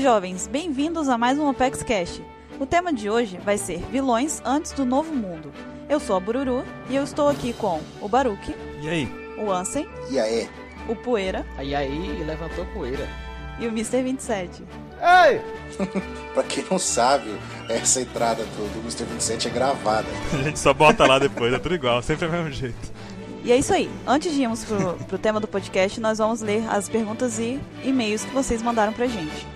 jovens, bem-vindos a mais um Apex Cash. O tema de hoje vai ser vilões antes do novo mundo. Eu sou a Bururu e eu estou aqui com o Baruque, E aí? o Ansem, E aí? o Poeira Aí aí levantou poeira. e o Mr. 27. Ei! Pra quem não sabe, essa entrada do, do Mr. 27 é gravada. A gente só bota lá depois, é tudo igual, sempre é o mesmo jeito. E é isso aí. Antes de irmos pro, pro tema do podcast, nós vamos ler as perguntas e e-mails que vocês mandaram pra gente.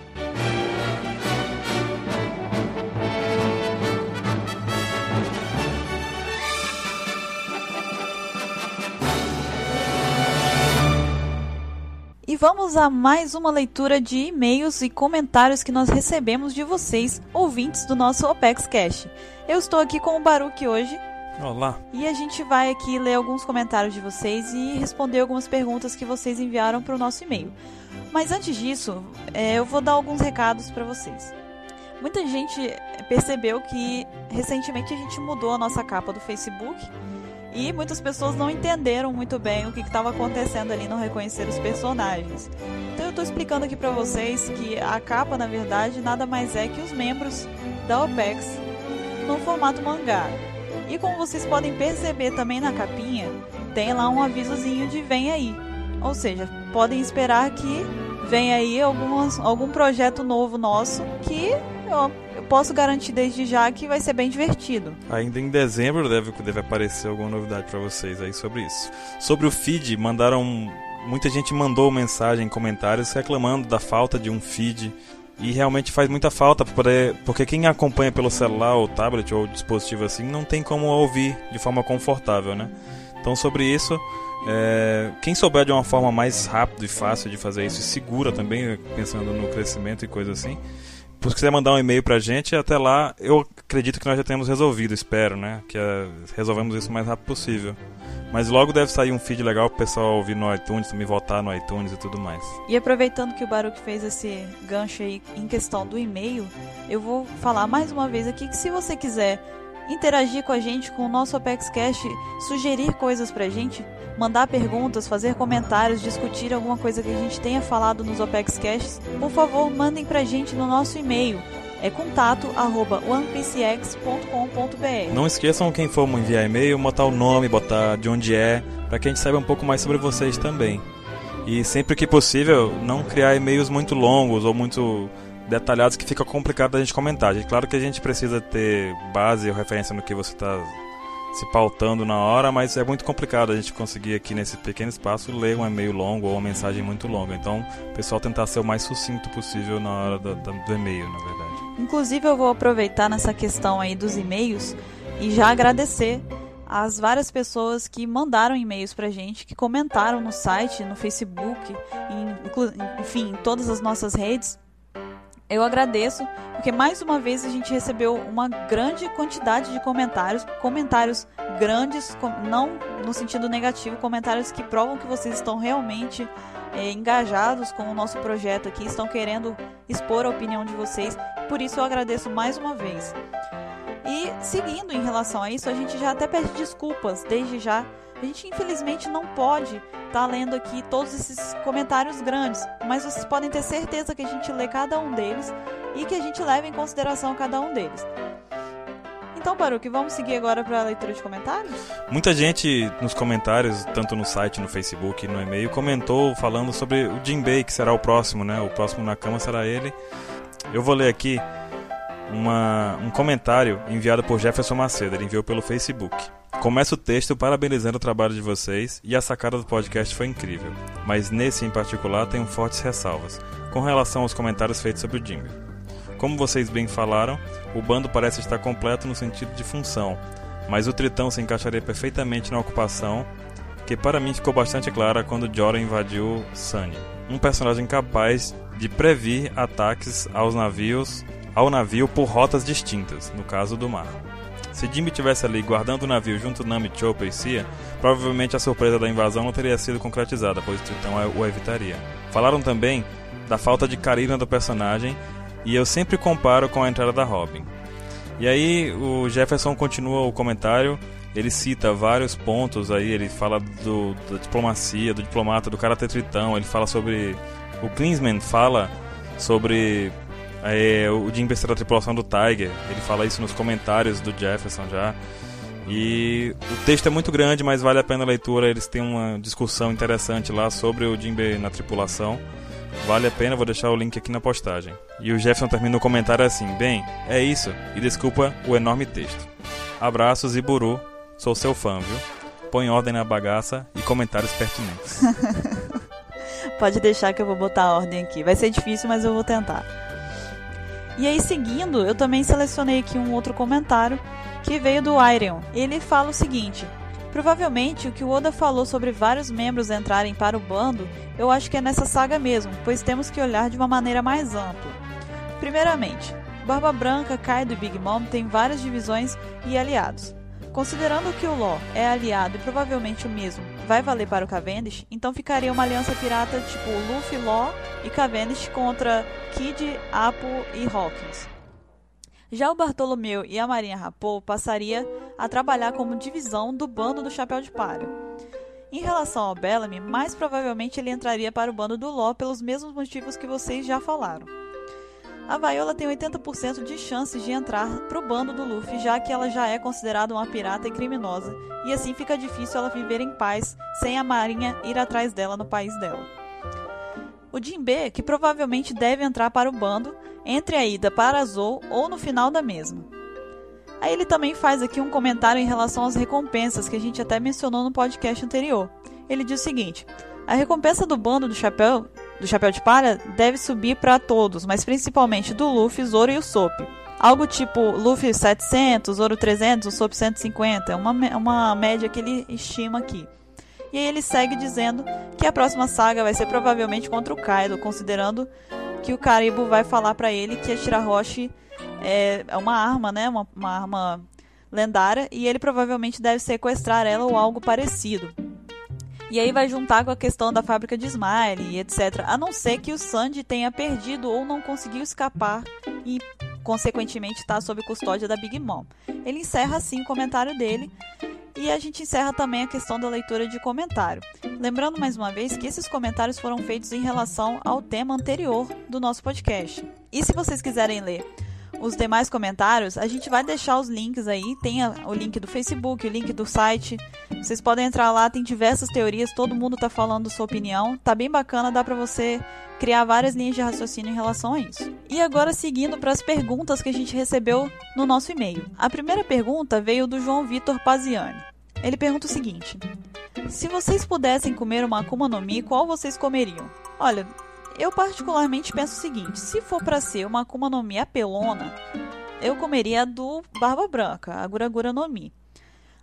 E vamos a mais uma leitura de e-mails e comentários que nós recebemos de vocês, ouvintes do nosso Opex Cash. Eu estou aqui com o Baruque hoje Olá. e a gente vai aqui ler alguns comentários de vocês e responder algumas perguntas que vocês enviaram para o nosso e-mail. Mas antes disso, é, eu vou dar alguns recados para vocês. Muita gente percebeu que recentemente a gente mudou a nossa capa do Facebook e muitas pessoas não entenderam muito bem o que estava acontecendo ali, não reconheceram os personagens. Então eu estou explicando aqui para vocês que a capa, na verdade, nada mais é que os membros da OPEX no formato mangá. E como vocês podem perceber também na capinha, tem lá um avisozinho de vem aí. Ou seja, podem esperar que vem aí algumas, algum projeto novo nosso que posso garantir desde já que vai ser bem divertido. Ainda em dezembro deve, deve aparecer alguma novidade pra vocês aí sobre isso. Sobre o feed, mandaram. Muita gente mandou mensagem, comentários reclamando da falta de um feed. E realmente faz muita falta porque quem acompanha pelo celular ou tablet ou dispositivo assim não tem como ouvir de forma confortável, né? Então sobre isso, é, quem souber de uma forma mais rápida e fácil de fazer isso e segura também, pensando no crescimento e coisa assim, se quiser mandar um e-mail pra gente, até lá eu acredito que nós já temos resolvido, espero, né? Que eh, resolvemos isso o mais rápido possível. Mas logo deve sair um feed legal pro pessoal ouvir no iTunes, também votar no iTunes e tudo mais. E aproveitando que o Baruch fez esse gancho aí em questão do e-mail, eu vou falar mais uma vez aqui que se você quiser interagir com a gente com o nosso Apex Cash, sugerir coisas pra gente, mandar perguntas, fazer comentários, discutir alguma coisa que a gente tenha falado nos Apex Cash, por favor, mandem pra gente no nosso e-mail. É contato arroba. Não esqueçam quem for enviar e-mail, botar o nome, botar de onde é, para que a gente saiba um pouco mais sobre vocês também. E sempre que possível, não criar e-mails muito longos ou muito detalhados que fica complicado da gente comentar. Claro que a gente precisa ter base ou referência no que você está se pautando na hora, mas é muito complicado a gente conseguir aqui nesse pequeno espaço ler um e-mail longo ou uma mensagem muito longa. Então, o pessoal tentar ser o mais sucinto possível na hora do, do e-mail, na verdade. Inclusive, eu vou aproveitar nessa questão aí dos e-mails e já agradecer as várias pessoas que mandaram e-mails pra gente, que comentaram no site, no Facebook, em, enfim, em todas as nossas redes. Eu agradeço, porque mais uma vez a gente recebeu uma grande quantidade de comentários, comentários grandes, não no sentido negativo, comentários que provam que vocês estão realmente é, engajados com o nosso projeto aqui, estão querendo expor a opinião de vocês. Por isso eu agradeço mais uma vez. E seguindo em relação a isso, a gente já até pede desculpas desde já. A gente infelizmente não pode estar tá lendo aqui todos esses comentários grandes, mas vocês podem ter certeza que a gente lê cada um deles e que a gente leva em consideração cada um deles. Então, Baruque, vamos seguir agora para a leitura de comentários? Muita gente nos comentários, tanto no site, no Facebook, no e-mail, comentou falando sobre o Jinbei, que será o próximo, né? O próximo na cama será ele. Eu vou ler aqui uma, um comentário enviado por Jefferson Macedo, ele enviou pelo Facebook. Começa o texto parabenizando o trabalho de vocês e a sacada do podcast foi incrível, mas nesse em particular tenho fortes ressalvas com relação aos comentários feitos sobre o Jimmy. Como vocês bem falaram, o bando parece estar completo no sentido de função, mas o Tritão se encaixaria perfeitamente na ocupação, que para mim ficou bastante clara quando Jorah invadiu Sunny. Um personagem capaz de previr ataques aos navios, ao navio por rotas distintas, no caso do mar. Se Jimmy tivesse ali guardando o navio junto Nami, Chopper e Cia, provavelmente a surpresa da invasão não teria sido concretizada, pois Tritão o evitaria. Falaram também da falta de carisma do personagem, e eu sempre comparo com a entrada da Robin. E aí o Jefferson continua o comentário, ele cita vários pontos aí, ele fala do, da diplomacia, do diplomata, do caráter tritão, ele fala sobre... O Klinsman fala sobre É, o Jim ser da tripulação do Tiger. Ele fala isso nos comentários do Jefferson já. E o texto é muito grande, mas vale a pena a leitura. Eles têm uma discussão interessante lá sobre o Jimbe na tripulação. Vale a pena, vou deixar o link aqui na postagem. E o Jefferson termina o comentário assim: Bem, é isso, e desculpa o enorme texto. Abraços e buru, sou seu fã, viu? Põe ordem na bagaça e comentários pertinentes. Pode deixar que eu vou botar a ordem aqui. Vai ser difícil, mas eu vou tentar. E aí, seguindo, eu também selecionei aqui um outro comentário que veio do Iron. Ele fala o seguinte: Provavelmente o que o Oda falou sobre vários membros entrarem para o bando, eu acho que é nessa saga mesmo, pois temos que olhar de uma maneira mais ampla. Primeiramente, Barba Branca, Kaido e Big Mom têm várias divisões e aliados. Considerando que o Law é aliado e provavelmente o mesmo vai valer para o Cavendish, então ficaria uma aliança pirata tipo Luffy, Law e Cavendish contra Kid, Apo e Hawkins. Já o Bartolomeu e a Marinha Rapou passaria a trabalhar como divisão do bando do Chapéu de Palha. Em relação ao Bellamy, mais provavelmente ele entraria para o bando do Law pelos mesmos motivos que vocês já falaram. A Viola tem 80% de chances de entrar para o bando do Luffy, já que ela já é considerada uma pirata e criminosa, e assim fica difícil ela viver em paz sem a marinha ir atrás dela no país dela. O Jinbe, que provavelmente deve entrar para o bando, entre a ida para Zou ou no final da mesma. Aí ele também faz aqui um comentário em relação às recompensas que a gente até mencionou no podcast anterior. Ele diz o seguinte: a recompensa do bando do chapéu do chapéu de palha deve subir para todos, mas principalmente do Luffy, Zoro e o Sop. Algo tipo Luffy 700, Zoro 300, o Sop 150, é uma, uma média que ele estima aqui. E aí ele segue dizendo que a próxima saga vai ser provavelmente contra o Kaido, considerando que o Karibo vai falar para ele que a Shirahoshi é, é uma arma, né? Uma, uma arma lendária, e ele provavelmente deve sequestrar ela ou algo parecido. E aí vai juntar com a questão da fábrica de Smile e etc. A não ser que o Sandy tenha perdido ou não conseguiu escapar e, consequentemente, está sob custódia da Big Mom. Ele encerra assim o comentário dele. E a gente encerra também a questão da leitura de comentário. Lembrando mais uma vez que esses comentários foram feitos em relação ao tema anterior do nosso podcast. E se vocês quiserem ler os demais comentários, a gente vai deixar os links aí. Tem o link do Facebook, o link do site. Vocês podem entrar lá, tem diversas teorias, todo mundo tá falando sua opinião. Tá bem bacana, dá para você criar várias linhas de raciocínio em relação a isso. E agora seguindo para as perguntas que a gente recebeu no nosso e-mail. A primeira pergunta veio do João Vitor Paziani. Ele pergunta o seguinte: Se vocês pudessem comer uma Akuma no Mi, qual vocês comeriam? Olha, eu particularmente penso o seguinte: se for para ser uma Akuma no Mi apelona, eu comeria a do Barba Branca, a Guragura no Mi.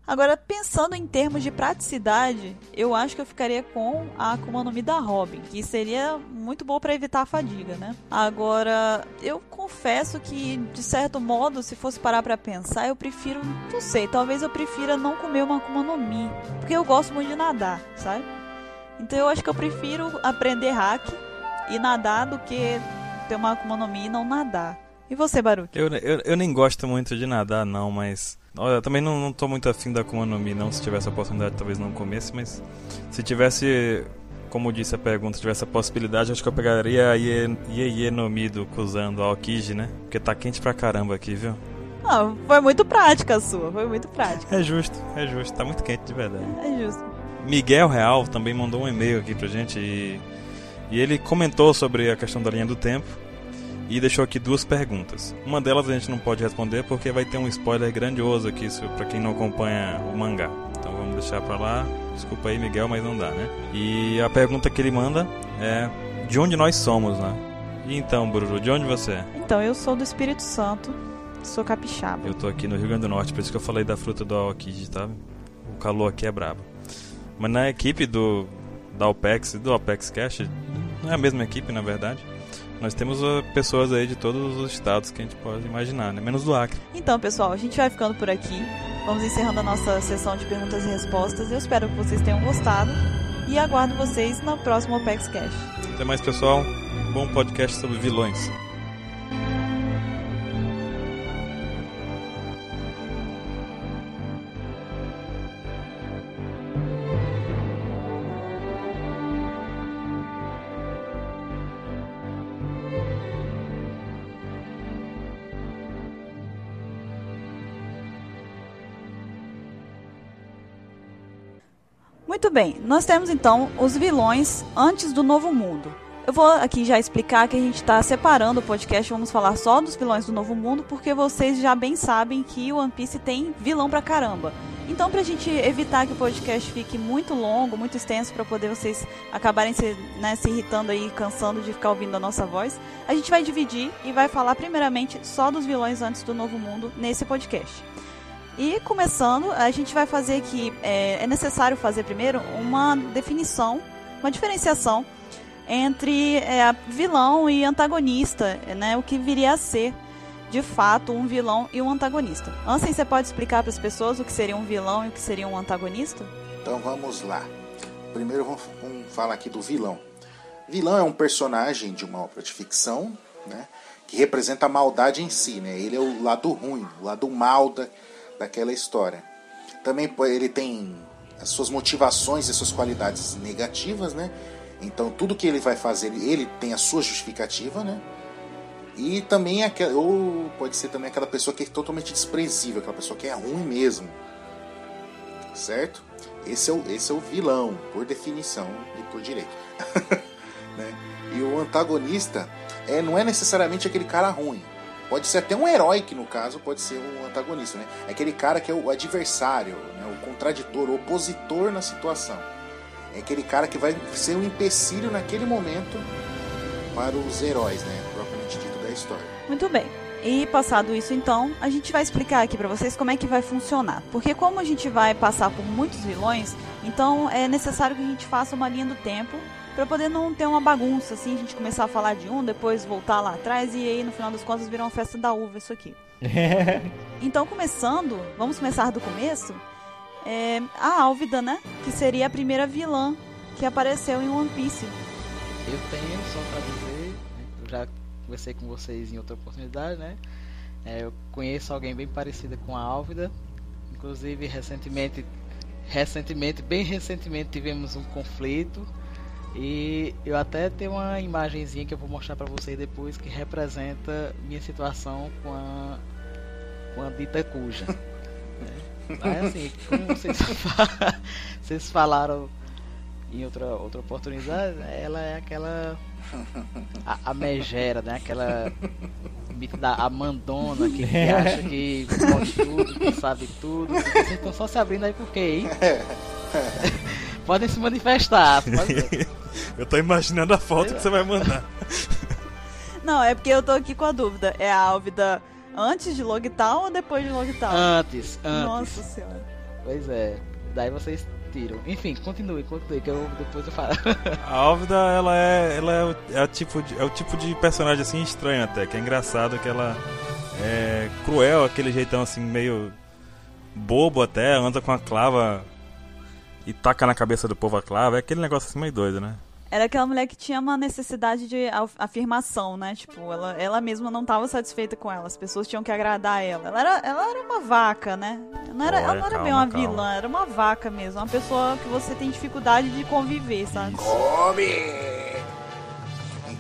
Agora, pensando em termos de praticidade, eu acho que eu ficaria com a Akuma no Mi da Robin, que seria muito boa para evitar a fadiga, né? Agora, eu confesso que, de certo modo, se fosse parar para pensar, eu prefiro, não sei, talvez eu prefira não comer uma Akuma no Mi, porque eu gosto muito de nadar, sabe? Então eu acho que eu prefiro aprender hack e nadar do que ter uma Akuma no Mi e não nadar. E você, Baruch? Eu, eu, eu nem gosto muito de nadar, não, mas. Olha, eu também não, não tô muito afim da Akuma no Mi, não. Se tivesse a oportunidade, talvez não comesse, mas. Se tivesse, como disse a pergunta, se tivesse a possibilidade, acho que eu pegaria a Ie, Ie, Ie no Mi do Kuzan, do Aokiji, né? Porque tá quente pra caramba aqui, viu? Não, foi muito prática a sua, foi muito prática. É justo, é justo, tá muito quente de verdade. É justo. Miguel Real também mandou um e-mail aqui pra gente e e ele comentou sobre a questão da linha do tempo e deixou aqui duas perguntas. Uma delas a gente não pode responder porque vai ter um spoiler grandioso aqui para quem não acompanha o mangá. Então vamos deixar para lá. Desculpa aí, Miguel, mas não dá, né? E a pergunta que ele manda é: de onde nós somos, né? E então, Bruno, de onde você é? Então, eu sou do Espírito Santo, sou capixaba. Eu tô aqui no Rio Grande do Norte, por isso que eu falei da fruta do Aokiji, tá? O calor aqui é brabo. Mas na equipe do da OPEX e do OPEX Cash, não é a mesma equipe, na verdade. Nós temos uh, pessoas aí de todos os estados que a gente pode imaginar, né? Menos do Acre. Então, pessoal, a gente vai ficando por aqui. Vamos encerrando a nossa sessão de perguntas e respostas. Eu espero que vocês tenham gostado e aguardo vocês no próximo OPEX Cash. Até mais, pessoal. bom podcast sobre vilões. Muito bem, nós temos então os vilões antes do Novo Mundo. Eu vou aqui já explicar que a gente está separando o podcast, vamos falar só dos vilões do Novo Mundo, porque vocês já bem sabem que o One Piece tem vilão pra caramba. Então, pra gente evitar que o podcast fique muito longo, muito extenso, para poder vocês acabarem se, né, se irritando aí, cansando de ficar ouvindo a nossa voz, a gente vai dividir e vai falar primeiramente só dos vilões antes do Novo Mundo nesse podcast. E começando, a gente vai fazer aqui, é, é necessário fazer primeiro uma definição, uma diferenciação entre é, vilão e antagonista, né? O que viria a ser, de fato, um vilão e um antagonista. Ansem, você pode explicar para as pessoas o que seria um vilão e o que seria um antagonista? Então vamos lá. Primeiro vamos, vamos falar aqui do vilão. Vilão é um personagem de uma obra de ficção, né? Que representa a maldade em si, né? Ele é o lado ruim, o lado mal da, daquela história. Também ele tem as suas motivações e suas qualidades negativas, né? Então tudo que ele vai fazer, ele tem a sua justificativa, né? E também aquela, ou pode ser também aquela pessoa que é totalmente desprezível, aquela pessoa que é ruim mesmo. Certo? Esse é o, esse é o vilão, por definição e por direito. né? E o antagonista é, não é necessariamente aquele cara ruim. Pode ser até um herói, que no caso pode ser um antagonista. Né? É aquele cara que é o adversário, né? o contraditor, o opositor na situação. É aquele cara que vai ser um empecilho naquele momento para os heróis, né? Propriamente dito da história. Muito bem. E passado isso, então, a gente vai explicar aqui para vocês como é que vai funcionar. Porque como a gente vai passar por muitos vilões, então é necessário que a gente faça uma linha do tempo para poder não ter uma bagunça, assim, a gente começar a falar de um, depois voltar lá atrás e aí no final das contas virar uma festa da uva isso aqui. então, começando, vamos começar do começo é, a Álvida, né? Que seria a primeira vilã que apareceu em One Piece. Eu tenho, só pra dizer, eu já conversei com vocês em outra oportunidade, né? É, eu conheço alguém bem parecida com a Álvida. Inclusive, recentemente, recentemente, bem recentemente, tivemos um conflito. E eu até tenho uma imagenzinha que eu vou mostrar para vocês depois que representa minha situação com a, com a dita cuja. né? Mas assim, como vocês, vocês falaram em outra, outra oportunidade, ela é aquela. A, a megera, né? Aquela mito da Amandona que, que acha que pode tudo, que sabe tudo. Vocês estão só se abrindo aí por quê, hein? Podem se manifestar. Pode... Eu tô imaginando a foto que você vai mandar. Não, é porque eu tô aqui com a dúvida. É a Álvida Antes de Logtown ou depois de Logtown? Antes, antes. Nossa senhora. Pois é. Daí vocês tiram. Enfim, continue, continue, que eu depois eu falo. A Álvida, ela é. Ela é o, é, o tipo de, é o tipo de personagem assim estranho até, que é engraçado que ela é cruel, aquele jeitão assim, meio bobo até, anda com a clava e taca na cabeça do povo a clava. É aquele negócio assim meio doido, né? era aquela mulher que tinha uma necessidade de afirmação, né? Tipo, ela, ela mesma não estava satisfeita com ela. As pessoas tinham que agradar ela. Ela era, ela era uma vaca, né? Não era, Olha, ela não era calma, bem uma calma. vilã, era uma vaca mesmo. Uma pessoa que você tem dificuldade de conviver, sabe? Come!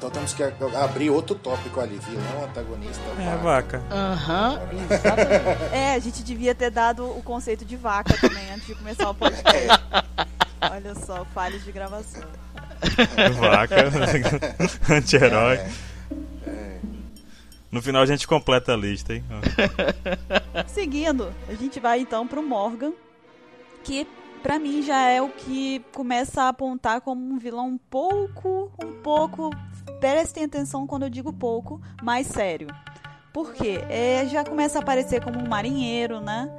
Então temos que abrir outro tópico ali, vilão, antagonista, É, vaca. Aham, uhum, exatamente. é, a gente devia ter dado o conceito de vaca também antes de começar o podcast. Olha só, falhas de gravação. Vaca, anti-herói. É, é. No final a gente completa a lista, hein? Seguindo, a gente vai então pro Morgan, que para mim já é o que começa a apontar como um vilão um pouco, um pouco, prestem atenção quando eu digo pouco, mais sério. Por quê? É, já começa a aparecer como um marinheiro, né?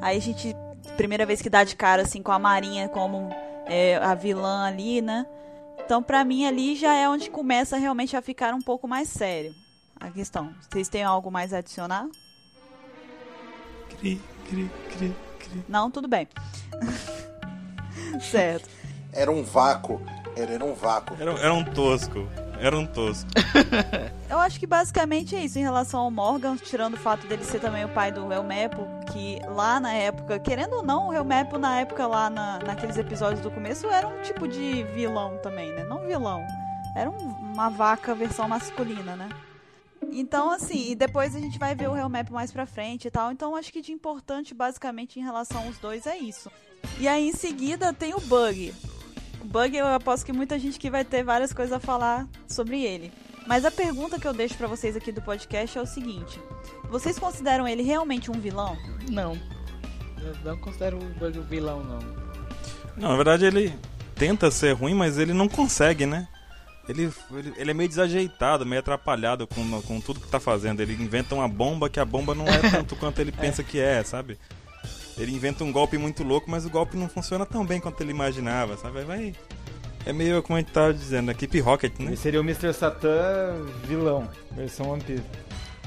Aí a gente, primeira vez que dá de cara assim com a marinha como é, a vilã ali, né? Então, para mim, ali já é onde começa realmente a ficar um pouco mais sério a questão. Vocês têm algo mais a adicionar? Cri, cri, cri, cri. Não, tudo bem. certo. Era um vácuo. Era, era um vácuo. Era, era um tosco. Era um tosco. Eu acho que basicamente é isso em relação ao Morgan, tirando o fato dele ser também o pai do Helmepo, que lá na época, querendo ou não, o Helmepo na época lá na, naqueles episódios do começo era um tipo de vilão também, né? Não vilão. Era um, uma vaca versão masculina, né? Então, assim, e depois a gente vai ver o Helmap mais pra frente e tal. Então, acho que de importante, basicamente, em relação aos dois é isso. E aí em seguida tem o Bug. O Bug eu aposto que muita gente que vai ter várias coisas a falar sobre ele. Mas a pergunta que eu deixo para vocês aqui do podcast é o seguinte: vocês consideram ele realmente um vilão? Não. Eu não considero o Bug um vilão, não. Não, na verdade ele tenta ser ruim, mas ele não consegue, né? Ele, ele, ele, é meio desajeitado, meio atrapalhado com, com tudo que tá fazendo. Ele inventa uma bomba que a bomba não é tanto quanto ele pensa que é, sabe? Ele inventa um golpe muito louco, mas o golpe não funciona tão bem quanto ele imaginava, sabe? Vai. É meio como a gente tava dizendo, a equipe Rocket, né? Ele seria o Mr. Satan vilão, versão One Piece.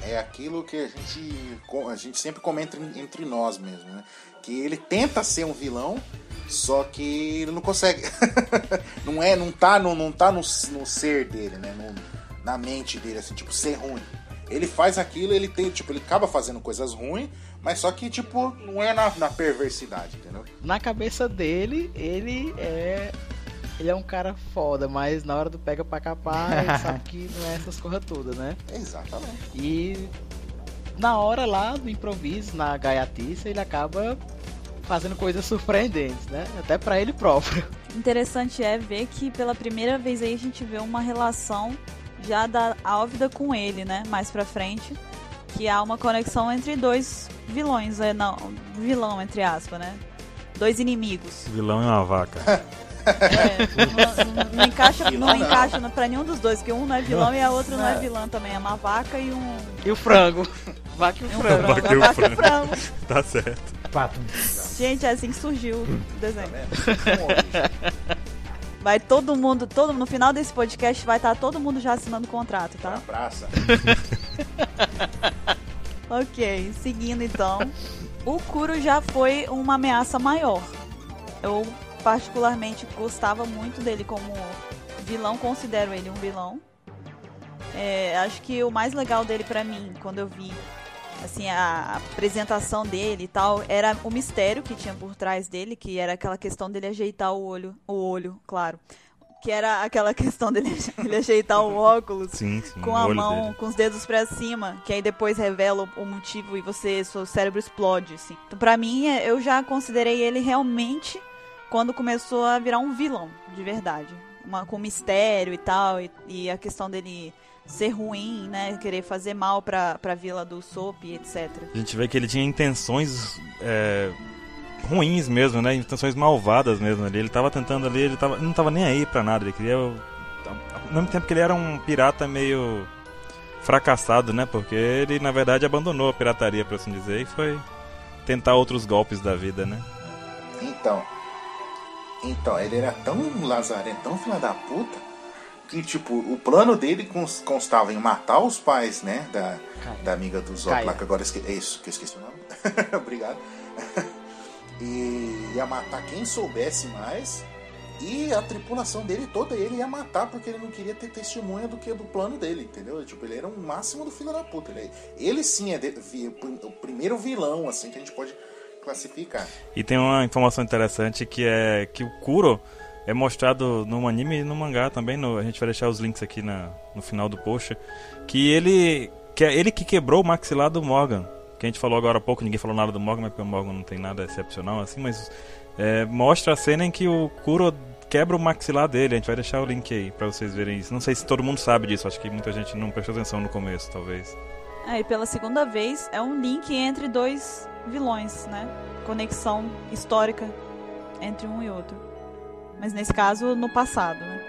É aquilo que a gente, a gente sempre comenta entre nós mesmo, né? Que ele tenta ser um vilão, só que ele não consegue. não é, não tá no, não tá no, no ser dele, né? No, na mente dele, assim, tipo, ser ruim. Ele faz aquilo, ele tem, tipo, ele acaba fazendo coisas ruins, mas só que, tipo, não é na, na perversidade, entendeu? Na cabeça dele, ele é. Ele é um cara foda, mas na hora do pega pra capar, ele sabe que não é essas coisas todas, né? Exatamente. E na hora lá do improviso, na gaiatice, ele acaba fazendo coisas surpreendentes, né? Até para ele próprio. Interessante é ver que pela primeira vez aí a gente vê uma relação já da Álvida com ele, né? Mais pra frente. Que há uma conexão entre dois vilões, é, não, vilão, entre aspas, né? Dois inimigos. Vilão é uma vaca. É, não, não, não, encaixa, não encaixa pra nenhum dos dois, porque um não é vilão e a outra não é vilã também. É uma vaca e um. E o frango. Vaca e o frango. Vaca e o frango. frango. Tá certo. Pato. Gente, é assim que surgiu o desenho. Vai todo mundo, todo no final desse podcast vai estar tá todo mundo já assinando o contrato, tá? Na praça. ok, seguindo então. O Kuro já foi uma ameaça maior. Eu particularmente gostava muito dele como vilão, considero ele um vilão. É, acho que o mais legal dele para mim, quando eu vi assim a apresentação dele e tal, era o mistério que tinha por trás dele, que era aquela questão dele ajeitar o olho, o olho, claro. Que era aquela questão dele ele ajeitar o óculos sim, sim, com a mão, dele. com os dedos para cima, que aí depois revela o, motivo e você, seu cérebro explode, assim. Então, para mim, eu já considerei ele realmente quando começou a virar um vilão, de verdade. Uma, com mistério e tal, e, e, a questão dele ser ruim, né? Querer fazer mal pra, pra vila do Soap, etc. A gente vê que ele tinha intenções é, ruins mesmo, né? Intenções malvadas mesmo ali. Ele tava tentando ali, ele tava, não tava nem aí pra nada. Ele queria. Ao mesmo tempo que ele era um pirata meio fracassado, né? Porque ele, na verdade, abandonou a pirataria, por assim dizer, e foi tentar outros golpes da vida, né? Então, então, ele era tão lazarento, tão filha da puta, que, tipo, o plano dele constava em matar os pais, né, da, da amiga do Zop lá, que agora esque... é isso, que eu esqueci o nome. Obrigado. e ia matar quem soubesse mais. E a tripulação dele toda ele ia matar porque ele não queria ter testemunha do que do plano dele, entendeu? Tipo, ele era o um máximo do filho da puta. Ele, ele sim é de, o primeiro vilão, assim, que a gente pode classificar. E tem uma informação interessante que é que o Kuro é mostrado no anime e no mangá também. No, a gente vai deixar os links aqui na, no final do post. Que ele que é ele que quebrou o maxilar do Morgan. Que a gente falou agora há pouco, ninguém falou nada do Morgan, mas porque o Morgan não tem nada excepcional assim, mas é, mostra a cena em que o Kuro quebra o maxilar dele. A gente vai deixar o link aí para vocês verem isso. Não sei se todo mundo sabe disso, acho que muita gente não prestou atenção no começo, talvez. É, e pela segunda vez é um link entre dois vilões, né? Conexão histórica entre um e outro. Mas nesse caso, no passado, né?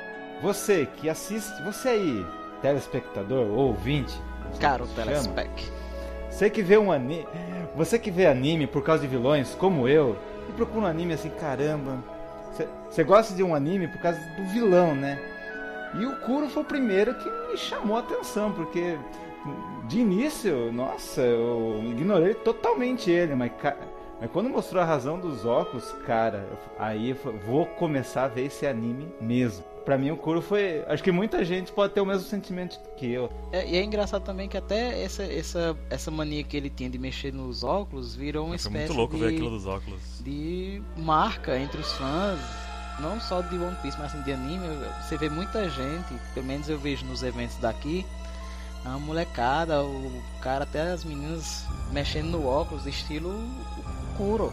Você que assiste, você aí, telespectador ou ouvinte, caro telespec. Você que vê um anime, você que vê anime por causa de vilões, como eu, e procura um anime assim, caramba. Você gosta de um anime por causa do vilão, né? E o Kuro foi o primeiro que me chamou a atenção, porque de início, nossa, eu ignorei totalmente ele, mas, mas quando mostrou a razão dos óculos, cara, aí eu vou começar a ver esse anime mesmo. Pra mim, o Kuro foi. Acho que muita gente pode ter o mesmo sentimento que eu. É, e é engraçado também que até essa, essa, essa mania que ele tinha de mexer nos óculos virou uma espécie muito louco de, ver aquilo dos óculos. de marca entre os fãs não só de One Piece, mas assim, de anime, você vê muita gente, pelo menos eu vejo nos eventos daqui, a molecada, o cara, até as meninas mexendo no óculos, estilo Kuro,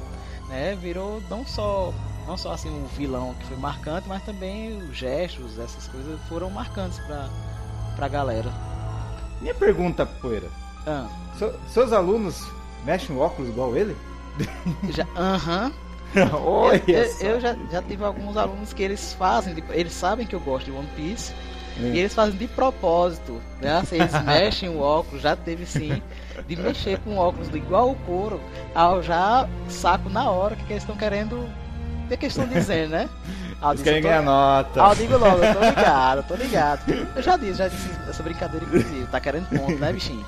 né? Virou não só Não só assim um vilão que foi marcante, mas também os gestos, essas coisas foram marcantes pra, pra galera. Minha pergunta, Poeira. Ah, So- seus alunos mexem o óculos igual ele? já, aham. Olha eu, eu- eu já, já tive alguns alunos que eles fazem, de- eles sabem que eu gosto de One Piece Hum. e eles fazem de propósito, né? Assim, eles mexem o óculos, já teve sim, de mexer com óculos igual o couro, ao já saco na hora que, eles estão querendo, o que, que eles estão dizendo, né? Ah, Eles querem ganhar nota. Ah, eu digo logo, eu tô ligado, eu tô ligado. Eu já disse, já disse essa brincadeira inclusive, tá querendo ponto, né, bichinho?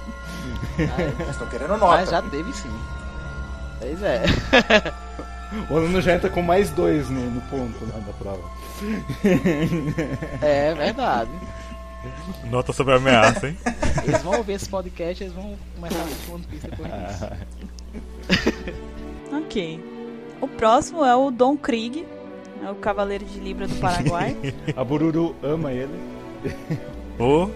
Mas estão querendo nota. mas já teve sim. Pois é. O aluno já entra com mais dois no, no ponto lá da prova. É verdade. Nota sobre a ameaça, hein? Eles vão ouvir esse podcast, eles vão começar a assistir One Piece depois disso. Ok. O próximo é o Dom Krieg, é o Cavaleiro de Libra do Paraguai. A Bururu ama ele. Ô,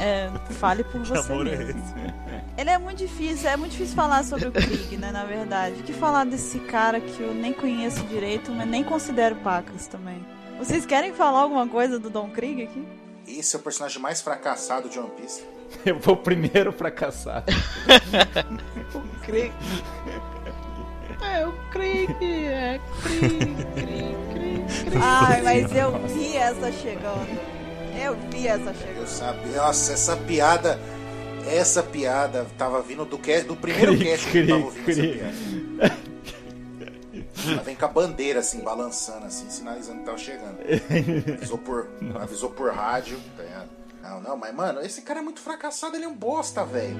É, fale por que você amor é mesmo. esse? Ele é muito difícil, é muito difícil falar sobre o Krieg, né, na verdade. O que falar desse cara que eu nem conheço direito, mas nem considero pacas também. Vocês querem falar alguma coisa do Dom Krieg aqui? Esse é o personagem mais fracassado de One Piece. Eu vou primeiro fracassar. O Krieg. É, o Krieg, é Krieg, Krieg, Krieg, Krieg. Ai, mas eu vi essa chegando. Eu vi essa chegando. Eu sabia. Nossa, essa piada. Essa piada tava vindo do, cast, do primeiro Cri, cast que eu tava ouvindo cri. essa piada. Ela vem com a bandeira assim, balançando, assim, sinalizando que tava chegando. Avisou por, avisou por rádio, tá? Não, não, mas mano, esse cara é muito fracassado, ele é um bosta, velho.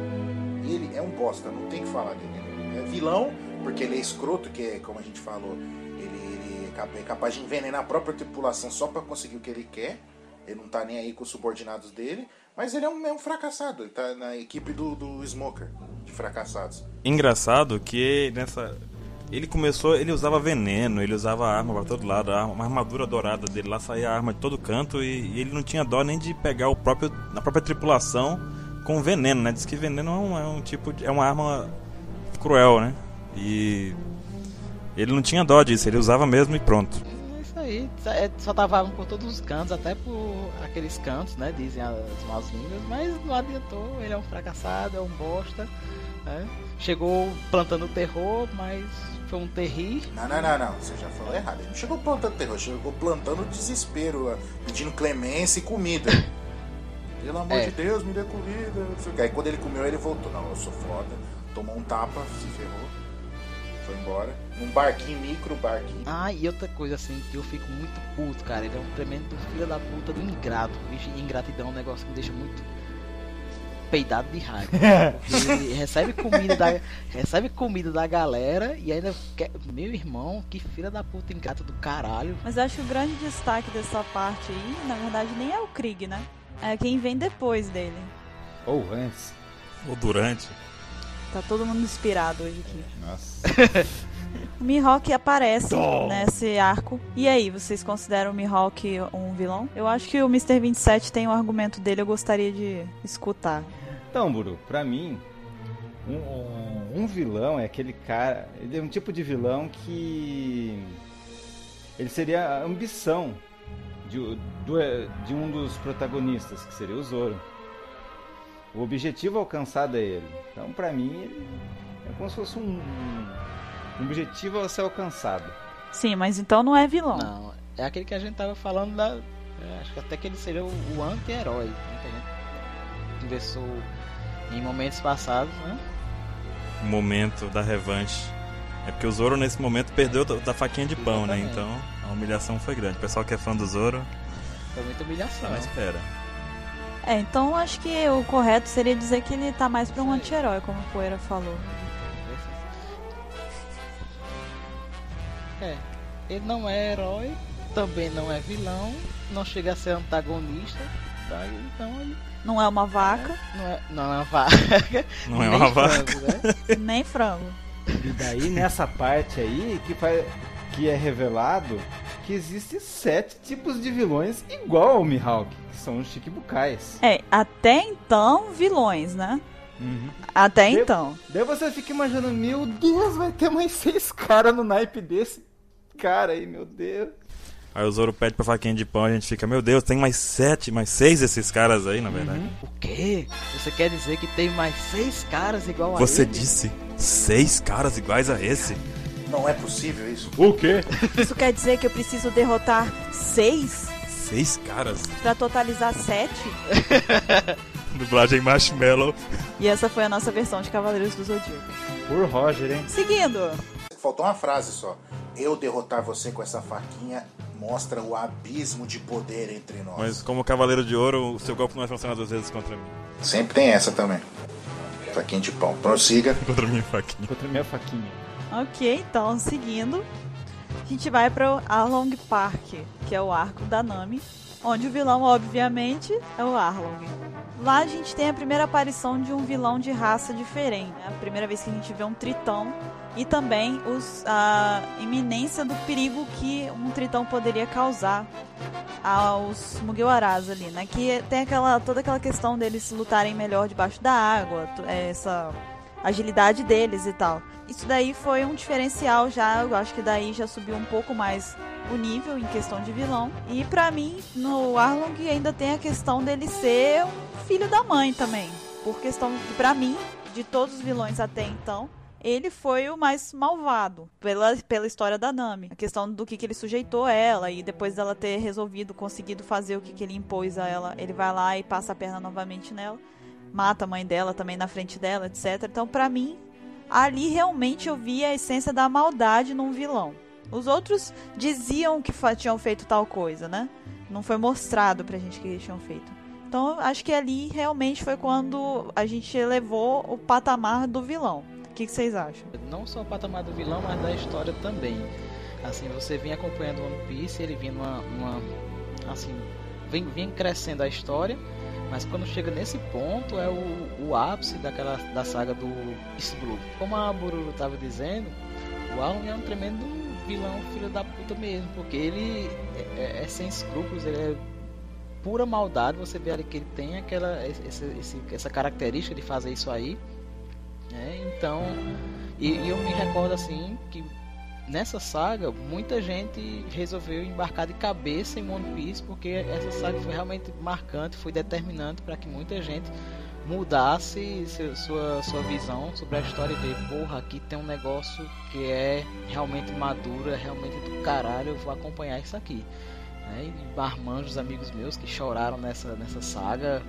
Ele é um bosta, não tem que falar dele. Ele é vilão, porque ele é escroto, que é, como a gente falou, ele, ele é é capaz de envenenar a própria tripulação só pra conseguir o que ele quer. Ele não tá nem aí com os subordinados dele. Mas ele é um, é um fracassado. Ele tá na equipe do, do Smoker, de fracassados. Engraçado que nessa. Ele começou, ele usava veneno, ele usava arma pra todo lado, arma- uma armadura dourada dele lá saía arma de todo canto e, e ele não tinha dó nem de pegar o próprio, a própria tripulação com veneno, né? Diz que veneno é um, é um tipo de, é uma arma cruel, né? E ele não tinha dó disso, ele usava mesmo e pronto. É isso aí, é, só tava por todos os cantos, até por aqueles cantos, né? Dizem as más línguas, mas não adiantou, ele é um fracassado, é um bosta. né? Chegou plantando terror, mas foi um terri. Não, não, não, não. Você já falou errado. Ele não chegou plantando terror, chegou plantando desespero, pedindo clemência e comida. Pelo amor É. de Deus, me dê comida. Aí quando ele comeu, ele voltou. Não, eu sou foda. Tomou um tapa, se ferrou. Foi embora. Num barquinho, micro barquinho. Ah, e outra coisa assim, que eu fico muito puto, cara. Ele é um tremendo filho da puta do ingrato. Bicho, ingratidão é um negócio que me deixa muito peidado de raiva. Ele recebe comida da recebe comida da galera e ainda quer, meu irmão, que filha da puta ingrato do caralho. Mas eu acho que o grande destaque dessa parte aí, na verdade, nem é o Krieg, né? É quem vem depois dele. Ou antes. Ou durante. Tá todo mundo inspirado hoje aqui. Nossa. O Mihawk aparece Tom. nesse arco. E aí, vocês consideram o Mihawk um vilão? Eu acho que o Mr. 27 tem um argumento dele, eu gostaria de escutar. Então, Buru, pra mim, um, um- vilão é aquele cara. Ele é um tipo de vilão que. Ele seria a ambição de, do- de um dos protagonistas, que seria o Zoro. O objetivo alcançado é ele. Então, pra mim, ele é como se fosse um, um objetivo a ser alcançado. Sim, mas então não é vilão. Não, é aquele que a gente tava falando da. é, Acho que até que ele seria o, o anti-herói. né, que a gente conversou em momentos passados, né? O momento da revanche. É porque o Zoro nesse momento perdeu da da faquinha de pão, né? Exatamente. Então a humilhação foi grande. O pessoal que é fã do Zoro Foi muita humilhação. tá na espera. É, então acho que o correto seria dizer que ele tá mais pra um anti-herói, como o Poeira falou. É, ele não é herói, também não é vilão, não chega a ser antagonista, tá? então ele Não é uma vaca, não é, não é uma vaca. Não é nem uma vaca. frango, né? nem frango. E daí, nessa parte aí, que, fa- que é revelado que existem sete tipos de vilões igual ao Mihawk, que são os Chiquibukais. É, até então, vilões, né? Uhum. Até então. Daí você fica imaginando, meu Deus, vai ter mais seis caras no naipe desse cara aí, meu Deus. Aí o Zoro pede pra faquinha de pão, a gente fica, meu Deus, tem mais sete, mais seis desses caras aí, na verdade. O quê? Você quer dizer que tem mais seis caras igual a Você ele? disse seis caras iguais a esse? Não é possível isso. O quê? Isso quer dizer que eu preciso derrotar seis Seis caras? pra totalizar sete? Dublagem Marshmallow. E essa foi a nossa versão de Cavaleiros do Zodíaco. Por Roger, hein? Seguindo. Faltou uma frase só. Eu derrotar você com essa faquinha mostra o abismo de poder entre nós. Mas como Cavaleiro de Ouro, o seu golpe não vai funcionar duas vezes contra mim. Sempre tem essa também. Faquinha de pão. Prossiga. Contra minha faquinha. Contra minha faquinha. Ok, então seguindo, a gente vai para Arlong Park, que é o arco da Nami, onde o vilão, obviamente, é o Arlong. Lá a gente tem a primeira aparição de um vilão de raça diferente, é a primeira vez que a gente vê um tritão e também os, a iminência do perigo que um tritão poderia causar aos Mugiwaras ali, né? Que tem aquela toda aquela questão deles lutarem melhor debaixo da água, essa agilidade deles e tal. Isso daí foi um diferencial já, eu acho que daí já subiu um pouco mais o nível em questão de vilão. E pra mim, no Arlong ainda tem a questão dele ser um filho da mãe também. Por questão de, pra mim, de todos os vilões até então, ele foi o mais malvado pela, pela história da Nami. A questão do que, que ele sujeitou ela e depois dela ter resolvido, conseguido fazer o que, que ele impôs a ela, ele vai lá e passa a perna novamente nela. Mata a mãe dela também na frente dela, etc. Então, pra mim, ali realmente eu vi a essência da maldade num vilão. Os outros diziam que tinham feito tal coisa, né? Não foi mostrado pra gente que eles tinham feito. Então, acho que ali realmente foi quando a gente elevou o patamar do vilão. O que, vocês acham? Não só o patamar do vilão, mas da história também. Assim, você vinha acompanhando One Piece, ele vinha numa, numa assim, vem, vem crescendo a história, mas quando chega nesse ponto é o, o ápice daquela da saga do Peace Blue. Como a Bururu estava dizendo, o Arlong é um tremendo vilão filho da puta mesmo, porque ele é, é sem escrúpulos, ele é pura maldade, você vê ali que ele tem aquela esse, esse- essa característica de fazer isso aí. né? Então, e, e eu me recordo assim que nessa saga muita gente resolveu embarcar de cabeça em One Piece porque essa saga foi realmente marcante, foi determinante para que muita gente mudasse sua, sua visão sobre a história e ver, porra, aqui tem um negócio que é realmente maduro, é realmente do caralho, eu vou acompanhar isso aqui. Né? E marmanjos amigos meus que choraram nessa, nessa saga,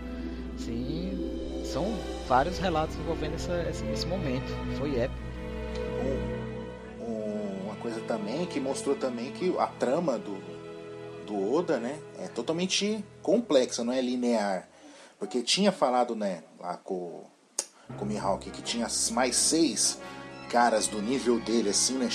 assim, são vários relatos envolvendo essa, esse, esse momento. Foi épico. Coisa também que mostrou também que a trama do, do Oda, né, é totalmente complexa, não é linear. Porque tinha falado, né, lá com, com o Mihawk que tinha mais seis caras do nível dele, assim, né,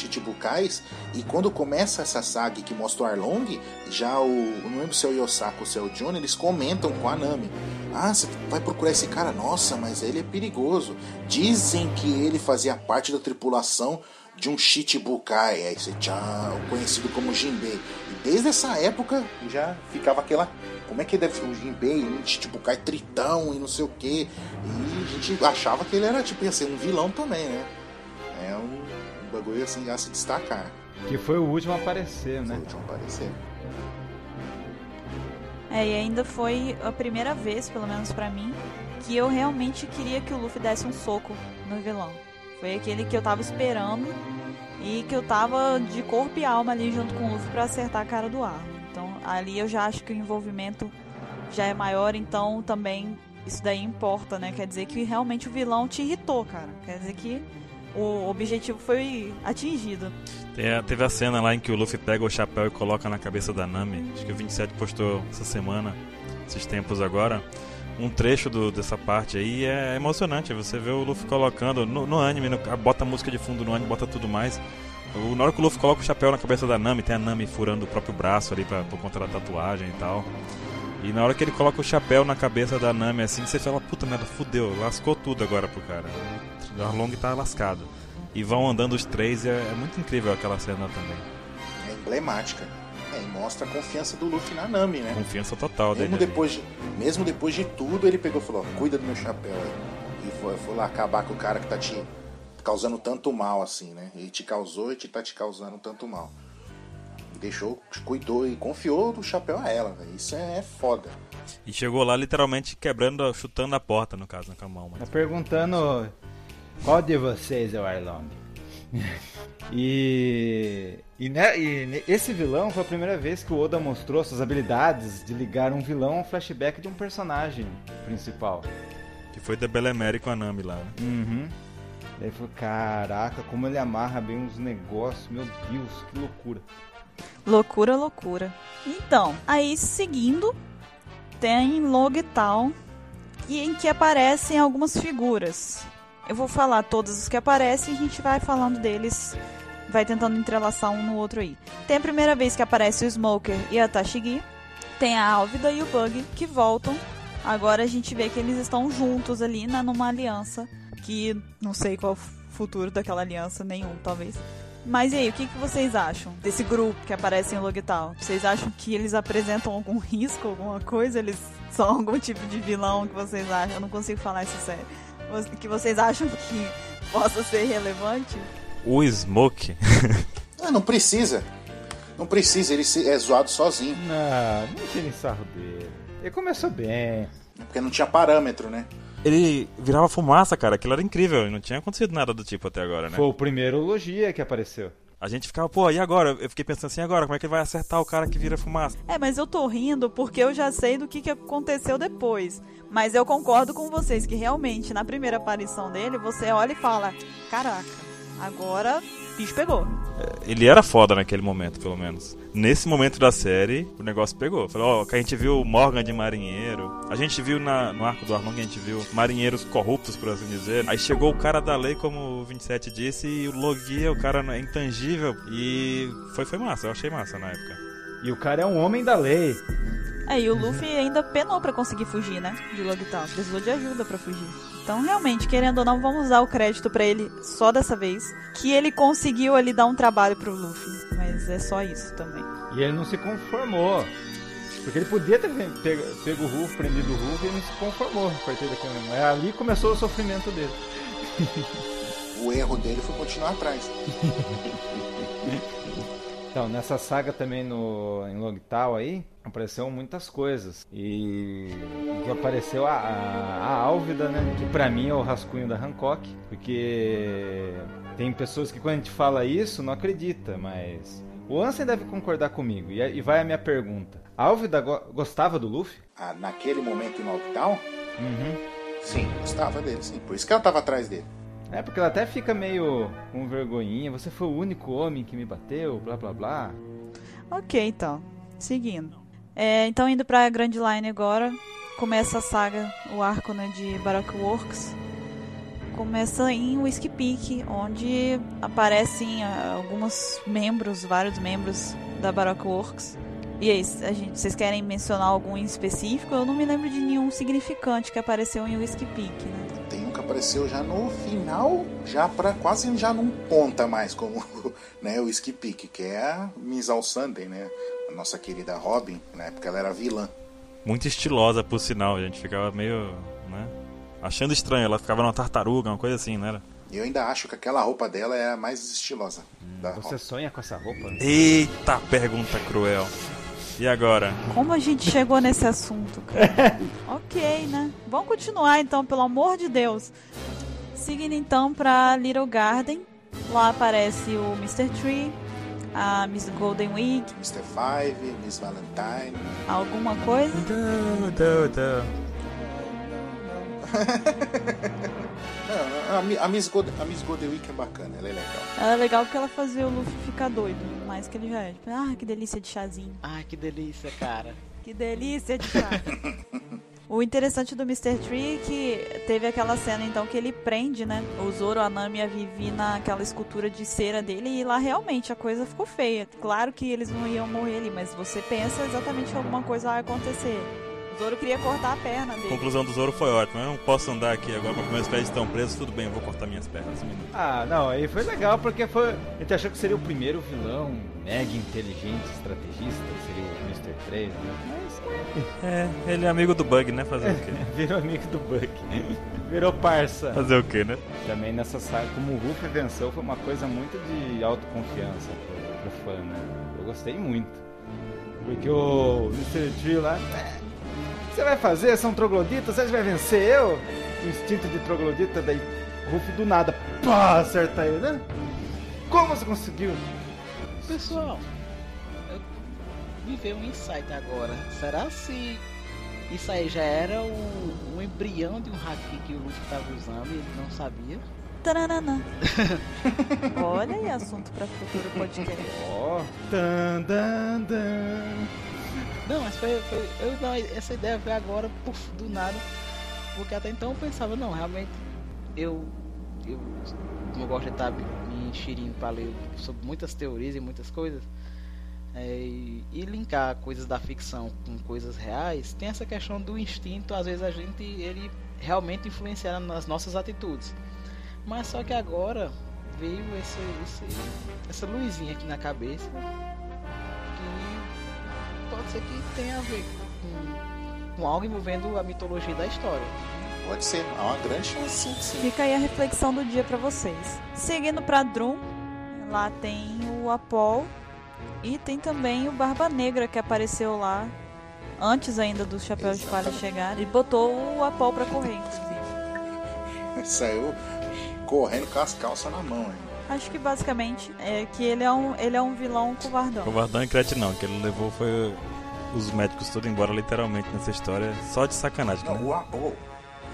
e quando começa essa saga que mostra o Arlong, já o, não lembro se é o Yosako ou se é o Johnny, eles comentam com a Nami, ah, você vai procurar esse cara? Nossa, mas ele é perigoso. Dizem que ele fazia parte da tripulação de um Chichibukai, aí você tchau, conhecido como Jinbei. E desde essa época já ficava aquela. Como é que deve ser o Jinbei, um Chichibukai tritão e não sei o que. E a gente achava que ele era tipo ia ser um vilão também, né? É um, um bagulho assim a se destacar. Que foi o último a aparecer, Foi né? o último a aparecer. É, e ainda foi a primeira vez, pelo menos pra mim, que eu realmente queria que o Luffy desse um soco no vilão. Foi aquele que eu tava esperando e que eu tava de corpo e alma ali junto com o Luffy pra acertar a cara do Arlo. Então ali eu já acho que o envolvimento já é maior, então também isso daí importa, né? Quer dizer que realmente o vilão te irritou, cara. Quer dizer que o objetivo foi atingido. Teve a cena lá em que o Luffy pega o chapéu e coloca na cabeça da Nami. Acho que o 27 postou essa semana, esses tempos agora. Um trecho do- dessa parte aí é emocionante. Você vê o Luffy colocando no, no anime, no- bota a música de fundo no anime, bota tudo mais. O- Na hora que o Luffy coloca o chapéu na cabeça da Nami, tem a Nami furando o próprio braço ali pra, por conta da tatuagem e tal. E na hora que ele coloca o chapéu na cabeça da Nami assim, você fala, puta merda, fudeu, lascou tudo agora pro cara. O Arlong tá lascado. E vão andando os três é, é muito incrível aquela cena também. É emblemática. É, e mostra a confiança do Luffy na Nami, né? Confiança total dele. Mesmo ali. depois, de, mesmo depois de tudo, ele pegou e falou: cuida do meu chapéu aí. e foi, foi lá acabar com o cara que tá te causando tanto mal assim, né? Ele te causou e te tá te causando tanto mal. E deixou, cuidou e confiou do chapéu a ela, véio. Isso é, é foda. E chegou lá literalmente quebrando, chutando a porta, no caso, com a mão. Tá Mas... perguntando qual de vocês é o Arlong. E, e, né, e esse vilão foi a primeira vez que o Oda mostrou suas habilidades de ligar um vilão a um flashback de um personagem principal. Que foi da Belemere com a Nami lá, né? Uhum. Daí falou, caraca, como ele amarra bem uns negócios, meu Deus, que loucura. Loucura, loucura. Então, aí seguindo, tem Logtown, e em que aparecem algumas figuras. Eu vou falar todos os que aparecem e a gente vai falando deles, vai tentando entrelaçar um no outro aí. Tem a primeira vez que aparece o Smoker e a Tashigi, tem a Álvida e o Bug que voltam. Agora a gente vê que eles estão juntos ali numa aliança, que não sei qual o futuro daquela aliança, nenhum talvez. Mas e aí, o que, que vocês acham desse grupo que aparece em Logtown? Vocês acham que eles apresentam algum risco, alguma coisa? Eles são algum tipo de vilão que vocês acham? Eu não consigo falar isso sério. Que vocês acham que possa ser relevante? O Smoke. Ah, não precisa. Não precisa, ele se- é zoado sozinho. Não, não tirem sarro dele. Ele começou bem. Porque não tinha parâmetro, né? Ele virava fumaça, cara. Aquilo era incrível. e Não tinha acontecido nada do tipo até agora, né? Foi o primeiro Logia que apareceu. A gente ficava, pô, e agora? Eu fiquei pensando assim, agora? Como é que ele vai acertar o cara que vira fumaça? É, mas eu tô rindo porque eu já sei do que, que aconteceu depois. Mas eu concordo com vocês que realmente, na primeira aparição dele, você olha e fala: Caraca, agora bicho pegou. Ele era foda naquele momento, pelo menos. Nesse momento da série, o negócio pegou. Falou, ó, que a gente viu o Morgan de marinheiro. A gente viu na- no arco do Arlong, a gente viu marinheiros corruptos, por assim dizer. Aí chegou o cara da lei, como o 27 disse, e o Logia, o cara é intangível. E foi, foi massa, eu achei massa na época. E o cara é um homem da lei. É, e o Luffy ainda penou pra conseguir fugir, né? De Logtown. Precisou de ajuda pra fugir. Então, realmente, querendo ou não, vamos dar o crédito pra ele só dessa vez. Que ele conseguiu ali dar um trabalho pro Luffy. Mas é só isso também. E ele não se conformou. Porque ele podia ter pego, pego o Ruff, prendido o Ruff e ele não se conformou a partir daquele momento. Mas ali começou o sofrimento dele. O erro dele foi continuar atrás. Então, nessa saga também no, em Logtown aí, apareceu muitas coisas. E que apareceu a, a, a Álvida, né? Que pra mim é o rascunho da Hancock. Porque tem pessoas que quando a gente fala isso não acredita, mas... O Ansem deve concordar comigo. E, e vai a minha pergunta. A Álvida go- gostava do Luffy? Ah, naquele momento em Lockdown, Uhum. sim, gostava dele, sim. Por isso que ela tava atrás dele. É, porque ela até fica meio com vergonhinha. Você foi o único homem que me bateu, blá blá blá. Ok, então. Seguindo. É, então, indo pra Grand Line agora, começa a saga, o arco né, de Baroque Works. Começa em Whiskey Peak, onde aparecem ah, alguns membros, vários membros da Baroque Works. E aí, a gente, vocês querem mencionar algum em específico? Eu não me lembro de nenhum significante que apareceu em Whiskey Peak, né? Apareceu já no final, já para quase já não ponta mais como né, o Skip Peak, que é a Miss All Sunday, né? A nossa querida Robin, na época ela era vilã. Muito estilosa, por sinal. A gente ficava meio, né? Achando estranho. Ela ficava numa tartaruga, uma coisa assim, não era? E eu ainda acho que aquela roupa dela é a mais estilosa da Você Robin. sonha com essa roupa? Eita, pergunta cruel. E agora? Como a gente chegou nesse assunto, cara? ok, né? Vamos continuar então, pelo amor de Deus. Seguindo então pra Little Garden. Lá aparece o Mr. Tree, a Miss Golden Week, Mr. Five, Miss Valentine. alguma coisa. Não, a, Mi- a Miss God, a Miss Golden Week é bacana, ela é legal. Ela é legal porque ela fazia o Luffy ficar doido, mais que ele já é. Tipo, ah, que delícia de chazinho. Ai, que delícia, cara. Que delícia de chá. O interessante do Mr. Tree é que teve aquela cena então que ele prende, né? O Zoro, a Nami e a Vivi naquela escultura de cera dele e lá realmente a coisa ficou feia. Claro que eles não iam morrer ali, mas você pensa exatamente que alguma coisa vai acontecer. O Zoro queria cortar a perna A dele. conclusão do Zoro foi ótima. Eu não posso andar aqui agora porque meus pés estão presos. Tudo bem, eu vou cortar minhas pernas. Um minuto. Ah, não, aí foi legal porque foi. A gente achou que seria o primeiro vilão mega inteligente, estrategista, seria o Mr. 3, né? Mas É, ele é amigo do Bug, né? Fazer o quê? virou amigo do Buck. Virou parça. Fazer o quê, né? Também nessa saga, como o Ruffy venceu, foi uma coisa muito de autoconfiança pro, pro fã, né? Eu gostei muito. Porque o Mr. Tree lá. "É, O que você vai fazer? São trogloditas? Você vai vencer eu? O instinto de troglodita, daí Ruffy do nada, pá, acerta ele, né? Como você conseguiu? Pessoal, eu me veio um insight agora. Será se isso aí já era o, um embrião de um haki que o Luffy estava usando e ele não sabia? Taranana. Olha aí, assunto pra futuro podcast. Ó, dan, dan. Não, mas foi, foi eu não, essa ideia veio agora puf, do nada, porque até então eu pensava, não, realmente eu eu como gosto de estar me enxerindo para ler sobre muitas teorias e muitas coisas, é, e, linkar coisas da ficção com coisas reais, tem essa questão do instinto, às vezes a gente ele realmente influenciar nas nossas atitudes. Mas só que agora veio esse, esse- essa luzinha aqui na cabeça pode ser que tenha a ver com, com algo envolvendo a mitologia da história. Pode ser, há uma grande chance sim, sim. Fica aí a reflexão do dia pra vocês. Seguindo pra Drum, lá tem o Apol e tem também o Barba Negra que apareceu lá antes ainda dos Chapéus de Palha chegarem. Ele botou o Apol pra correr, inclusive. Saiu correndo com as calças na mão, hein? Acho que basicamente é que ele é um, ele é um vilão covardão. Covardão e cretinão. que ele levou foi os médicos todos embora, literalmente, nessa história. Só de sacanagem, Não, né? o Apol,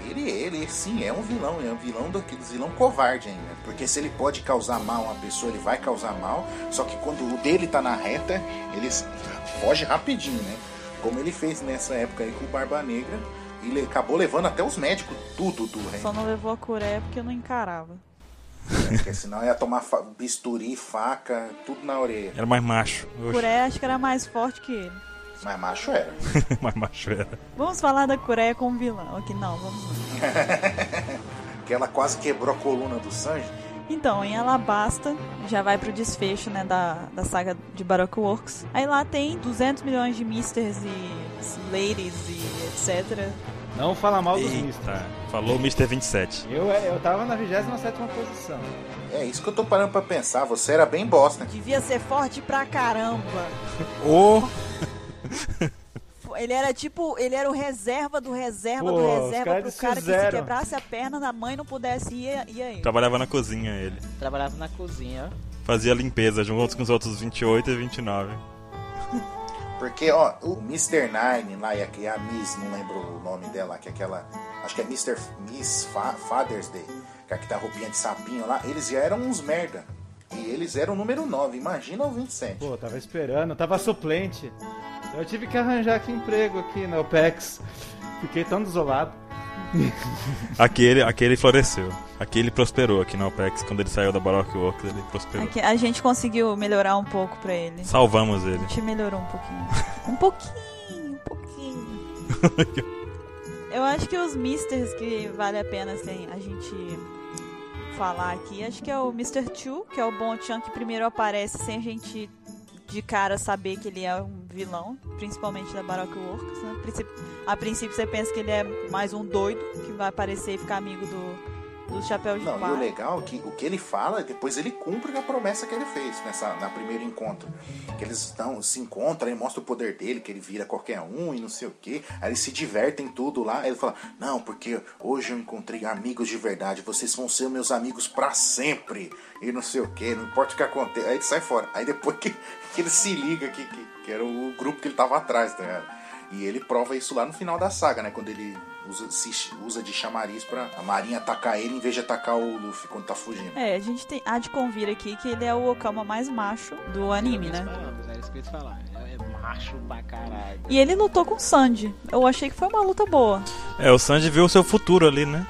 ele, ele sim é um vilão, é um vilão daqueles vilão covarde ainda. Porque se ele pode causar mal a uma pessoa, ele vai causar mal. Só que quando o dele tá na reta, ele foge rapidinho, né? Como ele fez nessa época aí com o Barba Negra. E ele acabou levando até os médicos tudo do reino. Só não levou a Curé porque não encarava. Porque senão ia tomar fa- bisturi, faca, tudo na orelha. Era mais macho. Oxe, Curé acho que era mais forte que ele. Mas macho era. mais macho era. Vamos falar da Coreia como vilão. Aqui não, vamos lá. Que ela quase quebrou a coluna do Sanji. Então, em Alabasta, já vai pro desfecho, né, da, da saga de Baroque Works. Aí lá tem 200 milhões de misters e ladies e etc. Não fala mal dos mistos. Eita, falou Mr. 27. Eu, eu tava na 27 posição. É isso que eu tô parando pra pensar. Você era bem bosta. Devia ser forte pra caramba. Ô! Ele era tipo, ele era o reserva do reserva Pô, do os reserva caras pro cara que se quebrasse a perna da mãe não pudesse ir, ia ele. Trabalhava na cozinha ele. Trabalhava na cozinha. Fazia limpeza junto com os outros 28 e 29. Porque, ó, o Mr. Nine lá e a Miss, não lembro o nome dela, que é aquela. Acho que é Mr. Miss Fa- Father's Day, que tá roupinha de sapinho lá, eles já eram uns merda. E eles eram o número 9, imagina o 27. Pô, tava esperando, tava suplente. Eu tive que arranjar aqui emprego aqui na OPEX. Fiquei tão desolado. Aquele, aquele floresceu. Aquele prosperou aqui na OPEX. Quando ele saiu da Baroque Works, ele prosperou. Aqui, a gente conseguiu melhorar um pouco pra ele. Salvamos A ele. gente melhorou um pouquinho. Um pouquinho, um pouquinho. Eu acho que os misters que vale a pena assim, a gente falar aqui, acho que é o Mr. Chu, que é o bom Chan que primeiro aparece sem a gente de cara saber que ele é um vilão, principalmente da Baroque Works, né? A princípio você pensa que ele é mais um doido que vai aparecer e ficar amigo do, do Chapéu de Não, e o legal é que o que ele fala, depois ele cumpre a promessa que ele fez nessa, na primeiro encontro. Que eles estão, se encontram e mostra o poder dele, que ele vira qualquer um e não sei o que. Aí eles se divertem tudo lá. Aí ele fala: Não, porque hoje eu encontrei amigos de verdade, vocês vão ser meus amigos pra sempre. E não sei o que, não importa o que aconteça. Aí ele sai fora. Aí depois que, que ele se liga que, que, que era o grupo que ele tava atrás, tá ligado? E ele prova isso lá no final da saga, né? Quando ele usa, se, usa de chamariz pra a Marinha atacar ele em vez de atacar o Luffy quando tá fugindo. É, a gente tem, há de convir aqui que ele é o Okama mais macho do anime, né? Era isso que eu ia falar. É, é macho pra caralho. E ele lutou com o Sanji. Eu achei que foi uma luta boa. É, o Sanji viu o seu futuro ali, né?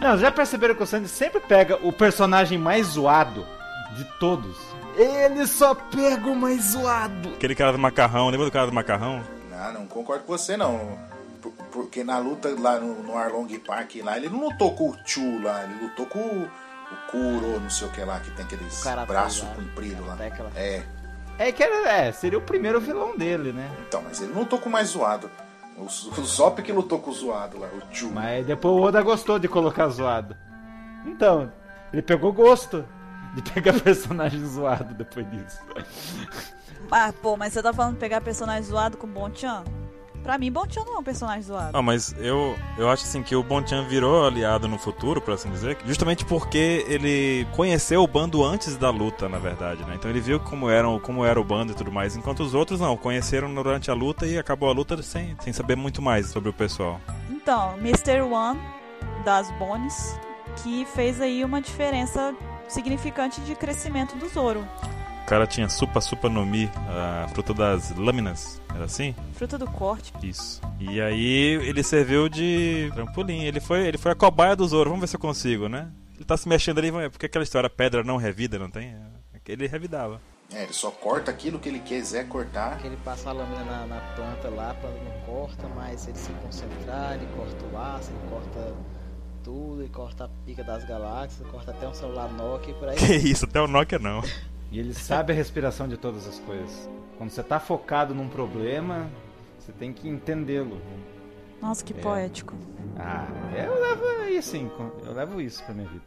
Não, já perceberam que o Sandy sempre pega o personagem mais zoado de todos Ele só pega o mais zoado. Aquele cara do macarrão, lembra do cara do macarrão? Não, não concordo com você não. Por- Porque na luta lá no, no Arlong Park lá, ele não lutou com o Chu lá, ele lutou com o, o Kuro, não sei o que lá, que tem aqueles Karatê braços lá, compridos lá. karatê, aquela- É, É que era, é, seria o primeiro vilão dele, né? então, mas ele não lutou com o mais zoado. O, o Zop que lutou com o zoado lá, o Chu. Mas depois o Oda gostou de colocar zoado. Então, ele pegou gosto de pegar personagem zoado depois disso. Ah, pô, mas você tá falando de pegar personagem zoado com Bonchan? Pra mim, Bonchan não é um personagem zoado. Ah, mas eu, eu acho assim que o Bonchan virou aliado no futuro, por assim dizer, justamente porque ele conheceu o bando antes da luta, na verdade, né? Então ele viu como, eram, como era o bando e tudo mais, enquanto os outros não, conheceram durante a luta e acabou a luta sem, sem saber muito mais sobre o pessoal. Então, Mr. One das Bones, que fez aí uma diferença significante de crescimento do Zoro. O cara tinha Supa Supa no Mi, a fruta das lâminas, era assim? Fruta do corte. Isso. E aí ele serviu de trampolim. Ele foi, ele foi a cobaia do Zoro. Vamos ver se eu consigo, né? Ele tá se mexendo ali, porque aquela história pedra não revida, não tem? É, Ele revidava. É, ele só corta aquilo que ele quiser cortar. Que ele passa a lâmina na, na planta lá, a planta não corta, mas se ele se concentrar, ele corta o aço, ele corta tudo, ele corta a pica das galáxias, corta até um celular Nokia e por aí. Que isso, até o Nokia não. E ele sabe a respiração de todas as coisas. Quando você tá focado num problema, você tem que entendê-lo. Nossa, que É. poético. Ah, eu levo isso, assim, eu levo isso pra minha vida.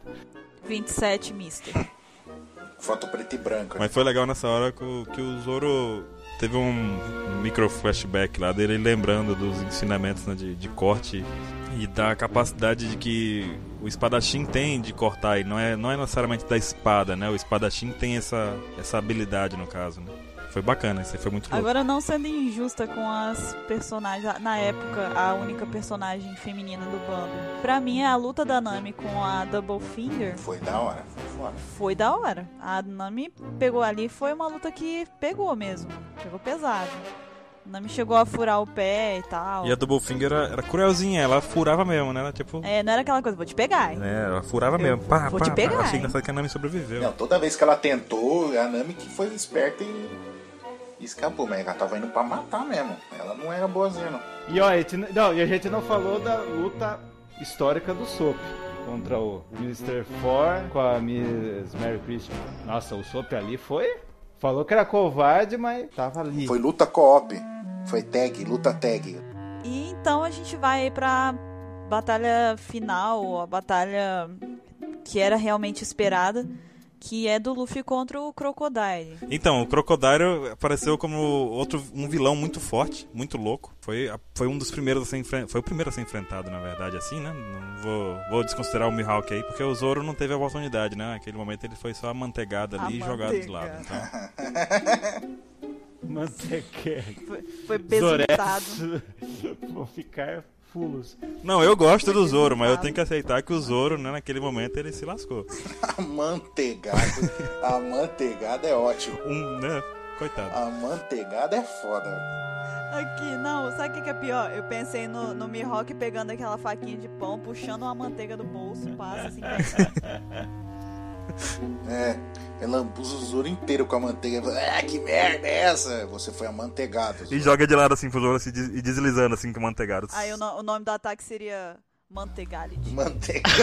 27, Mister. Foto preto e branco. né? Mas foi legal nessa hora que o, que o Zoro teve um micro flashback lá dele lembrando dos ensinamentos né, de, de corte e da capacidade de que o espadachim tem de cortar e não é, não é necessariamente da espada, né? O espadachim tem essa, essa habilidade no caso, né? Foi bacana, isso aí foi muito louco. Agora, não sendo injusta com as personagens, na época, a única personagem feminina do bando. Pra mim, a luta da Nami com a Double Finger Foi da hora, foi foda. foi da hora. A Nami pegou ali, foi uma luta que pegou mesmo. Pegou pesado. A Nami chegou a furar o pé e tal. E a Double Finger era, era cruelzinha, ela furava mesmo, né? Ela tipo. É, não era aquela coisa, vou te pegar. hein? É, ela furava Eu mesmo. Pá, vou pá, te pá. pegar, Achei engraçado que a Nami sobreviveu. Não, toda vez que ela tentou, a Nami que foi esperta e, escapou, mas ela tava indo pra matar mesmo. Ela não era boazinha, não. E, ó, a gente, não, e a gente não falou da luta histórica do Soap contra o Mr. Four com a Miss Mary Christian. Nossa, o Soap ali foi. Falou que era covarde, mas tava ali. Foi luta co-op. Foi tag, luta tag. E então a gente vai pra batalha final, a batalha que era realmente esperada, que é do Luffy contra o Crocodile. Então, o Crocodile apareceu como outro um vilão muito forte, muito louco. Foi, foi um dos primeiros a ser enfren- foi o primeiro a ser enfrentado, na verdade, assim, né? Não vou, vou desconsiderar o Mihawk aí, porque o Zoro não teve a oportunidade, né? Naquele momento ele foi só amanteigada ali A e jogado de lado. manteiga. Então, Mantequera. Foi, foi besuntado. Zorex vão ficar fulos. não, eu gosto do Zoro, mas eu tenho que aceitar que o Zoro, né, naquele momento ele se lascou. Amanteigado. Amanteigado é ótimo. Um, né? Coitado. Amanteigado é foda. Aqui, não, sabe o que, que é pior? Eu pensei no, no Mihawk pegando aquela faquinha de pão, puxando uma manteiga do bolso, passa assim. É, ela lambuza o Zoro inteiro com a manteiga. Ah, que merda é essa? Você foi amanteigado. E joga de lado assim pro Zoro des- e deslizando assim com manteigado. Aí o, no- o nome do ataque seria Manteigality. Manteigado.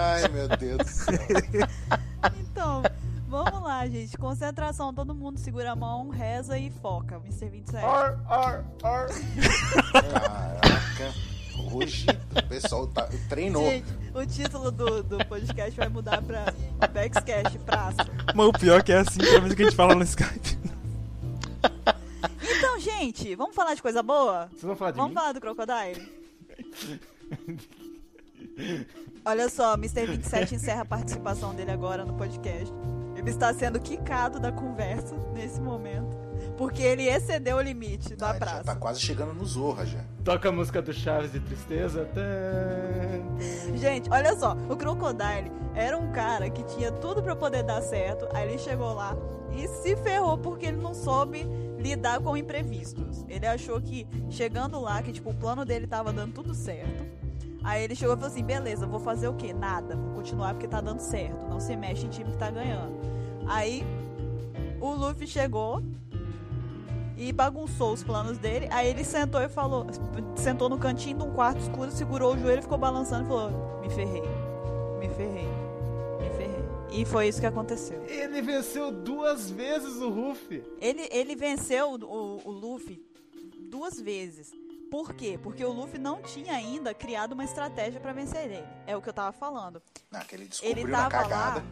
Ai, meu Deus do céu. Então, vamos lá, gente. Concentração, todo mundo segura a mão, reza e foca. Mr. 27. Or, or, or. Caraca. Hoje o pessoal tá, treinou. Gente, o título do, do podcast vai mudar pra Backscash Praça. Mas o pior é que é assim, pelo menos que a gente fala no Skype. Então, gente, vamos falar de coisa boa? Vocês vão falar de Vamos mim? falar do Crocodile? Olha só, Mr. 27 encerra a participação dele agora no podcast. Ele está sendo quicado da conversa nesse momento. Porque ele excedeu o limite da Ah, ele já praça. tá quase chegando no Zorra já. Toca a música do Chaves de Tristeza. Tã. Gente, olha só, o Crocodile era um cara que tinha tudo pra poder dar certo, aí ele chegou lá e se ferrou porque ele não soube lidar com imprevistos. Ele achou que chegando lá, que tipo, o plano dele tava dando tudo certo. Aí ele chegou e falou assim: beleza, vou fazer o quê? Nada, vou continuar porque tá dando certo. Não se mexe em time que tá ganhando. Aí o Luffy chegou e bagunçou os planos dele. Aí ele sentou e falou, sentou no cantinho de um quarto escuro, segurou o joelho, ficou balançando e falou: "Me ferrei. Me ferrei. Me ferrei". E foi isso que aconteceu. Ele venceu duas vezes o Ruffy. Ele, ele venceu o, o, Luffy duas vezes. Por quê? Porque o Luffy não tinha ainda criado uma estratégia pra vencer ele. É o que eu tava falando. Não, que ele descobriu Ele uma tava cagada. lá,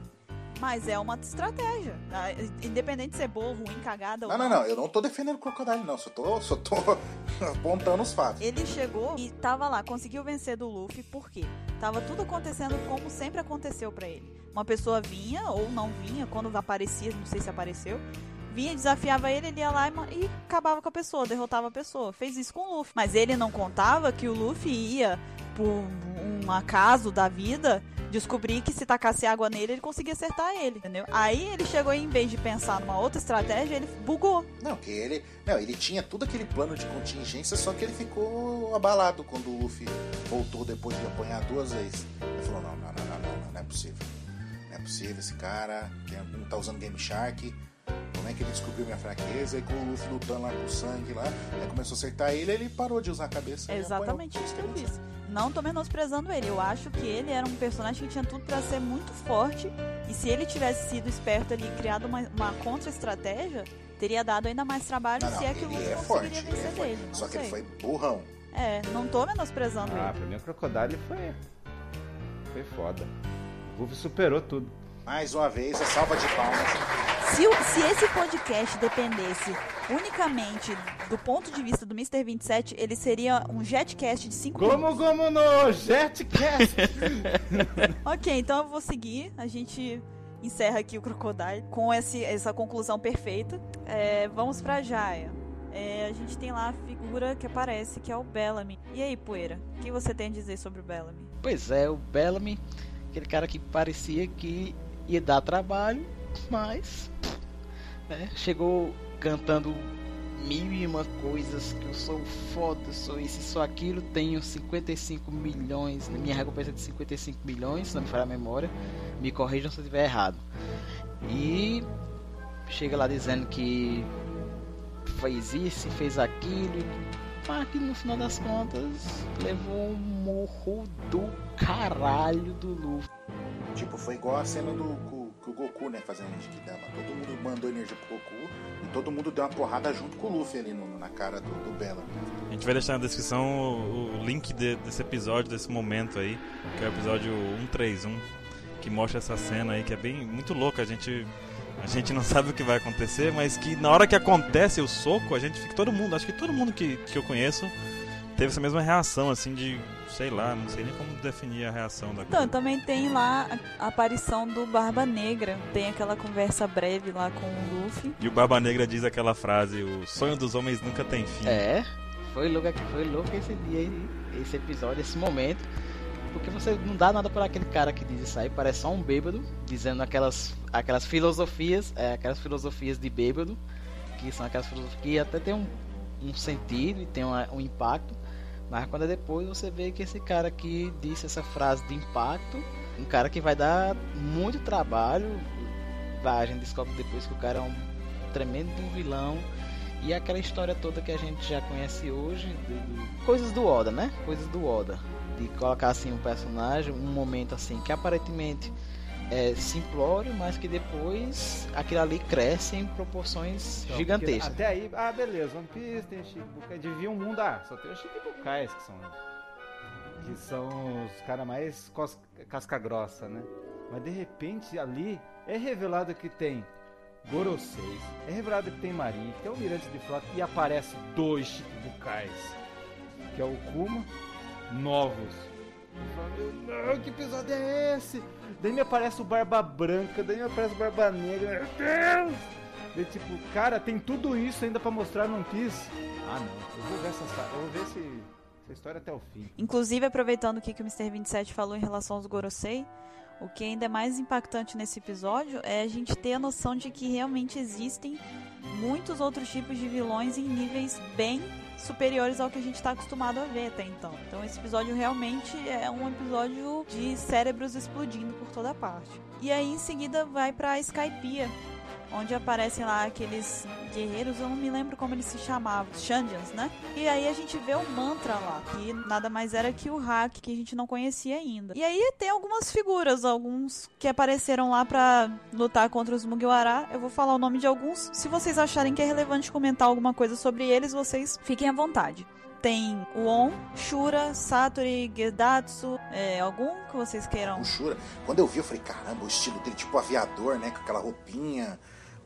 mas é uma estratégia. Ah, Independente de ser boa, ruim, cagada ou Não, não, não. Eu não tô defendendo o Crocodile, não. Só tô, só tô apontando os fatos. Ele chegou e tava lá, conseguiu vencer do Luffy, por quê? Tava tudo acontecendo como sempre aconteceu pra ele. Uma pessoa vinha ou não vinha, quando aparecia, não sei se apareceu, vinha, desafiava ele, ele ia lá e, e acabava com a pessoa, derrotava a pessoa. Fez isso com o Luffy. Mas ele não contava que o Luffy ia, por um acaso da vida, descobrir que se tacasse água nele, ele conseguia acertar ele, entendeu? Aí ele chegou e, em vez de pensar numa outra estratégia, ele bugou. Não, que ele. Não, ele tinha todo aquele plano de contingência, só que ele ficou abalado quando o Luffy voltou depois de apanhar duas vezes. Ele falou, não, não, não, não, não, não, não é possível. Não é possível, esse cara tem, algum- tá usando Game Shark. Como é que ele descobriu minha fraqueza? E com o Luffy lutando lá com o sangue lá, aí começou a acertar ele, ele parou de usar a cabeça. É exatamente isso que eu disse. Não tô menosprezando ele. Eu acho que ele era um personagem que tinha tudo pra ser muito forte. E se ele tivesse sido esperto ali e criado uma, uma contra-estratégia, teria dado ainda mais trabalho Não, não, se é que o ele Luffy é forte, conseguiria ele é vencer dele. Só que sei. ele foi burrão. É, não tô menosprezando Ah, ele. pra mim o Crocodile foi. Foi foda. O Ruffy superou tudo. Mais uma vez, a salva de palmas. Se, se esse podcast dependesse unicamente do ponto de vista do Mr. 27, ele seria um jetcast de 5 Como, como no Jetcast! Ok, então eu vou seguir. A gente encerra aqui o Crocodile com esse, essa conclusão perfeita. É, vamos pra Jaya. É, a gente tem lá a figura que aparece, que é o Bellamy. E aí, Poeira, o que você tem a dizer sobre o Bellamy? Pois é, o Bellamy, aquele cara que parecia que ia dar trabalho, mas né, chegou cantando mil e uma coisas que eu sou foda, sou isso, sou aquilo, tenho 55 milhões, na minha recompensa é de 55 milhões, se não me falha a memória, me corrijam se eu estiver errado. E chega lá dizendo que fez isso, fez aquilo, mas que no final das contas levou um morro do caralho do Luffy. Tipo, foi igual a cena do que o Goku, né, fazendo que dava. Todo mundo mandou energia pro Goku e todo mundo deu uma porrada junto com o Luffy ali no- na cara do, do Bella. A gente vai deixar na descrição o, o link de- desse episódio, desse momento aí, que é o episódio 131, que mostra essa cena aí, que é bem muito louca. A gente, a gente não sabe o que vai acontecer, mas que na hora que acontece o soco, a gente fica. Todo mundo, acho que todo mundo que, que eu conheço teve essa mesma reação, assim, de. Sei lá, não sei nem como definir a reação da Então, também tem lá a aparição do Barba Negra. Tem aquela conversa breve lá com o Luffy. E o Barba Negra diz aquela frase: o sonho dos homens nunca tem fim. É, foi louco, foi louco esse dia, esse episódio, esse momento. Porque você não dá nada para aquele cara que diz isso aí, parece só um bêbado, dizendo aquelas, aquelas filosofias, é, aquelas filosofias de bêbado, que são aquelas filosofias que até tem um, um sentido e tem uma- um impacto, mas quando é depois você vê que esse cara que disse essa frase de impacto, um cara que vai dar muito trabalho, a gente descobre depois que o cara é um tremendo de vilão, e aquela história toda que a gente já conhece hoje, do- do- coisas do Oda, né? Coisas do Oda. De colocar assim um personagem, um momento assim que aparentemente é simplório, mas que depois aquilo ali cresce em proporções Então, gigantescas. Até aí, ah, beleza, One Piece tem Shikibukai, devia um mundo, ah, só tem os Shikibukais que são. Que são os caras mais casca grossa, né? Mas de repente ali é revelado que tem Gorosei, é revelado que tem Marinha, que tem o Mirante de Frota e aparece dois Shikibukais, que é o Kuma, novos. Falo, não, que episódio é esse? Daí me aparece o Barba Branca, daí me aparece o Barba Negra, meu Deus! Daí, tipo, cara, tem tudo isso ainda pra mostrar One Piece? Ah, não, eu vou ver essa, eu vou ver esse, essa história até o fim. Inclusive, aproveitando o que que o Mr. 27 falou em relação aos Gorosei, o que ainda é mais impactante nesse episódio é a gente ter a noção de que realmente existem muitos outros tipos de vilões em níveis bem superiores ao que a gente está acostumado a ver até então. Então esse episódio realmente é um episódio de cérebros explodindo por toda parte. E aí em seguida vai para Skypiea, onde aparecem lá aqueles guerreiros, eu não me lembro como eles se chamavam, Shandians, né? E aí a gente vê o mantra lá, que nada mais era que o hack que a gente não conhecia ainda. E aí tem algumas figuras, alguns que apareceram lá para lutar contra os Mugiwara. Eu vou falar o nome de alguns. Se vocês acharem que é relevante comentar alguma coisa sobre eles, vocês fiquem à vontade tem o On, Shura, Satori, Gedatsu, é, algum que vocês queiram? O Shura, quando eu vi, eu falei, caramba, o estilo dele, tipo aviador, né? Com aquela roupinha,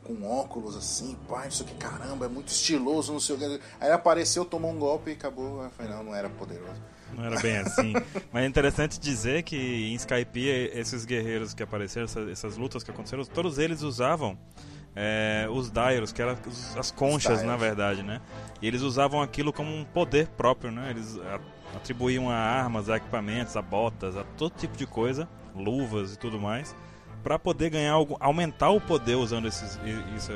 com óculos assim, pai, isso aqui, caramba, é muito estiloso, não sei o que. Aí apareceu, tomou um golpe e acabou. Eu falei, não, não era poderoso. Não era bem assim. Mas é interessante dizer que em Skype, esses guerreiros que apareceram, essas, essas lutas que aconteceram, todos eles usavam é, os Dairos, que eram as conchas, na verdade, né? E eles usavam aquilo como um poder próprio, né? Eles atribuíam a armas, a equipamentos, a botas, a todo tipo de coisa, luvas e tudo mais, para poder ganhar algo, aumentar o poder usando esses isso,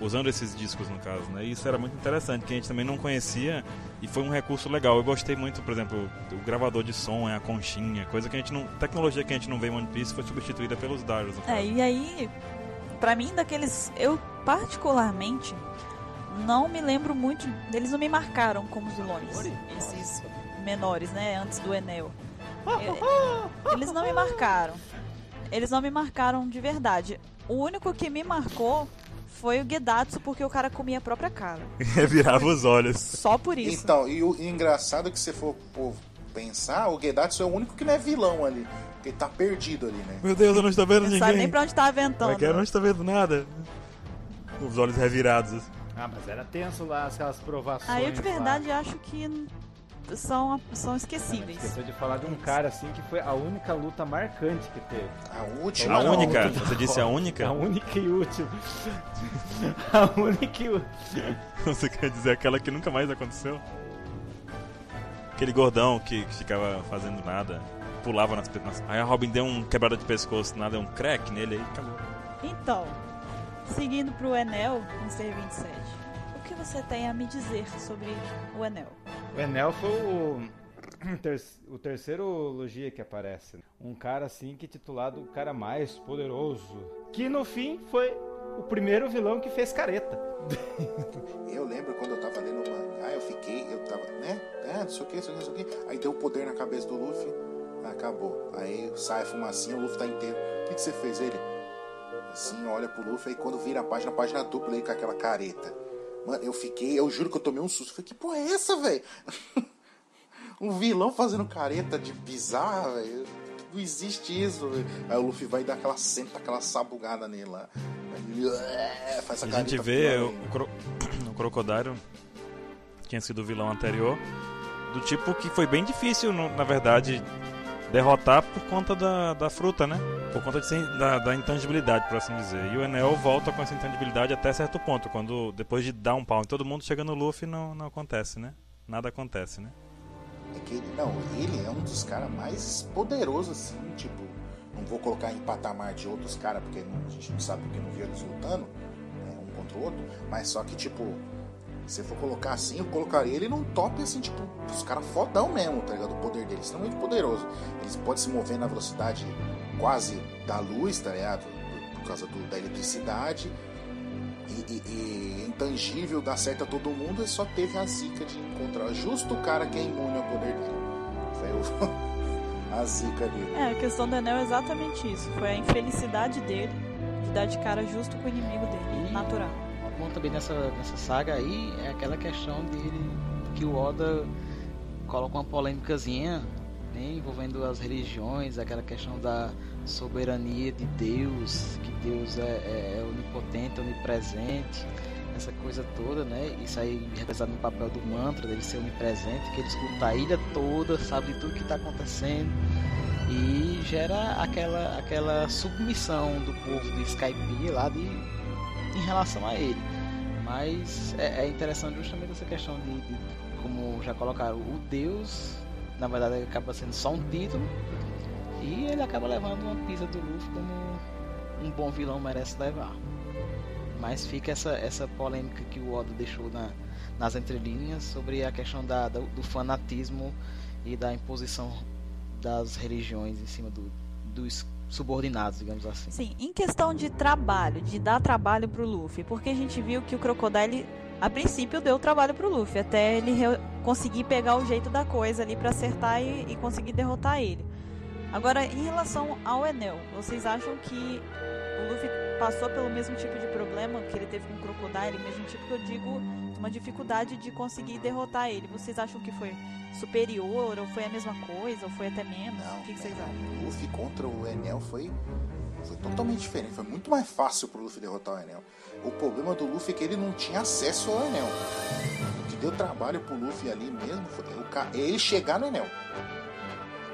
usando esses discos no caso, né? E isso era muito interessante, que a gente também não conhecia e foi um recurso legal. Eu gostei muito, por exemplo, o gravador de som é a conchinha, coisa que a gente não, tecnologia que a gente não vê em One Piece foi substituída pelos Dairos. É, e aí para mim daqueles eu particularmente não me lembro muito eles não me marcaram como vilões esses menores né antes do Enel é, eles não me marcaram eles não me marcaram de verdade o único que me marcou foi o Gedatsu porque o cara comia a própria cara virava os olhos só por isso então e o engraçado é que se for pensar o Gedatsu é o único que não é vilão ali porque ele tá perdido ali, né? Meu Deus, eu não estou vendo não ninguém. Não sabe nem pra onde tá aventando. É que eu não estou vendo nada. Os olhos revirados. Ah, mas era tenso lá, aquelas provações. Ah, eu de verdade lá. acho que são, são esquecíveis. Esqueceu de falar de um cara assim que foi a única luta marcante que teve. A última. A única? Você disse a única? A única e última. a única e última. Você quer dizer aquela que nunca mais aconteceu? Aquele gordão que, que ficava fazendo nada pulava nas, nas... Aí a Robin deu um quebrada de pescoço, nada, um crack nele aí acabou. Então, seguindo pro Enel, Mr. 27, o que você tem a me dizer sobre o Enel? O Enel foi o, o terceiro logia que aparece. Um cara assim que é titulado o cara mais poderoso. Que no fim foi o primeiro vilão que fez careta. Eu lembro quando eu tava lendo o mangá, eu fiquei, eu tava, né? É, não sei o que, não sei o que, Aí deu o poder na cabeça do Luffy acabou. Aí sai a fumacinha, o Luffy tá inteiro. O que, que você fez? Ele assim, olha pro Luffy, aí quando vira a página, a página dupla aí com aquela careta. Mano, eu fiquei, eu juro que eu tomei um susto. Falei, que porra é essa, velho? um vilão fazendo careta de bizarra, velho. Não existe isso, véio. Aí o Luffy vai dar aquela senta, aquela sabugada nele lá. Ele, faz a, a gente vê o, cro... o Crocodile, tinha sido o vilão anterior, do tipo que foi bem difícil, na verdade, derrotar por conta da, da fruta, né? Por conta de, da, da intangibilidade, por assim dizer. E o Enel volta com essa intangibilidade até certo ponto, quando depois de dar um pau em todo mundo, chega no Luffy não, não acontece, né? Nada acontece, né? É que ele, não, ele é um dos caras mais poderosos, assim, tipo, não vou colocar em patamar de outros caras, porque não, a gente não sabe porque não viu eles lutando, né, um contra o outro, mas só que, tipo, se for colocar assim, eu colocaria ele num top assim, tipo, os caras fodão mesmo, tá ligado? O poder é muito poderoso. Eles podem se mover na velocidade quase da luz, tá ligado? Por, por causa do, da eletricidade. E, e, e, intangível, dá certo a todo mundo, e só teve a zica de encontrar justo o cara que é imune ao poder dele. Foi o... a zica dele. É, a questão do Enel é exatamente isso. Foi a infelicidade dele de dar de cara justo com o inimigo dele, natural bom também nessa, nessa saga aí é aquela questão dele que o Oda coloca uma polêmicazinha né, envolvendo as religiões, aquela questão da soberania de Deus, que Deus é, é, é onipotente, onipresente, essa coisa toda, né? Isso aí representado no papel do mantra dele ser onipresente, que ele escuta a ilha toda, sabe de tudo que está acontecendo e gera aquela aquela submissão do povo de Skype lá de em relação a ele. Mas é, é interessante justamente essa questão de, de, como já colocaram, o Deus, na verdade, acaba sendo só um título e ele acaba levando uma pisa do Luffy como um bom vilão merece levar. Mas fica essa, essa polêmica que o Oda deixou na, nas entrelinhas sobre a questão da, do, do fanatismo e da imposição das religiões em cima do, dos subordinados, digamos assim. Sim, em questão de trabalho, de dar trabalho pro Luffy, porque a gente viu que o Crocodile, a princípio, deu trabalho pro Luffy, até ele conseguir pegar o jeito da coisa ali para acertar e, e conseguir derrotar ele. Agora, em relação ao Enel, vocês acham que o Luffy passou pelo mesmo tipo de problema que ele teve com o Crocodile, mesmo tipo que eu digo, uma dificuldade de conseguir derrotar ele? Vocês acham que foi superior, ou foi a mesma coisa, ou foi até menos? Não, o que, que vocês acham? O Luffy contra o Enel foi, foi totalmente diferente. Foi muito mais fácil pro Luffy derrotar o Enel. O problema do Luffy é que ele não tinha acesso ao Enel. O que deu trabalho pro Luffy ali mesmo foi ca- ele chegar no Enel.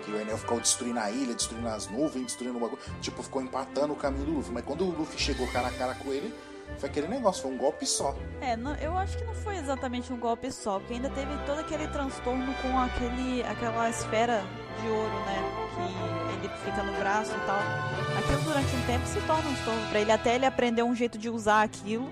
Que o Enel ficou destruindo a ilha, destruindo as nuvens, destruindo o bagulho. Tipo, ficou empatando o caminho do Luffy. Mas quando o Luffy chegou cara a cara com ele, foi aquele negócio, foi um golpe só. É, não- eu acho que não foi exatamente um golpe só, porque ainda teve todo aquele transtorno com aquele, aquela esfera de ouro, né? Que ele fica no braço e tal. Aquilo durante um tempo se torna um estorvo pra ele, até ele aprender um jeito de usar aquilo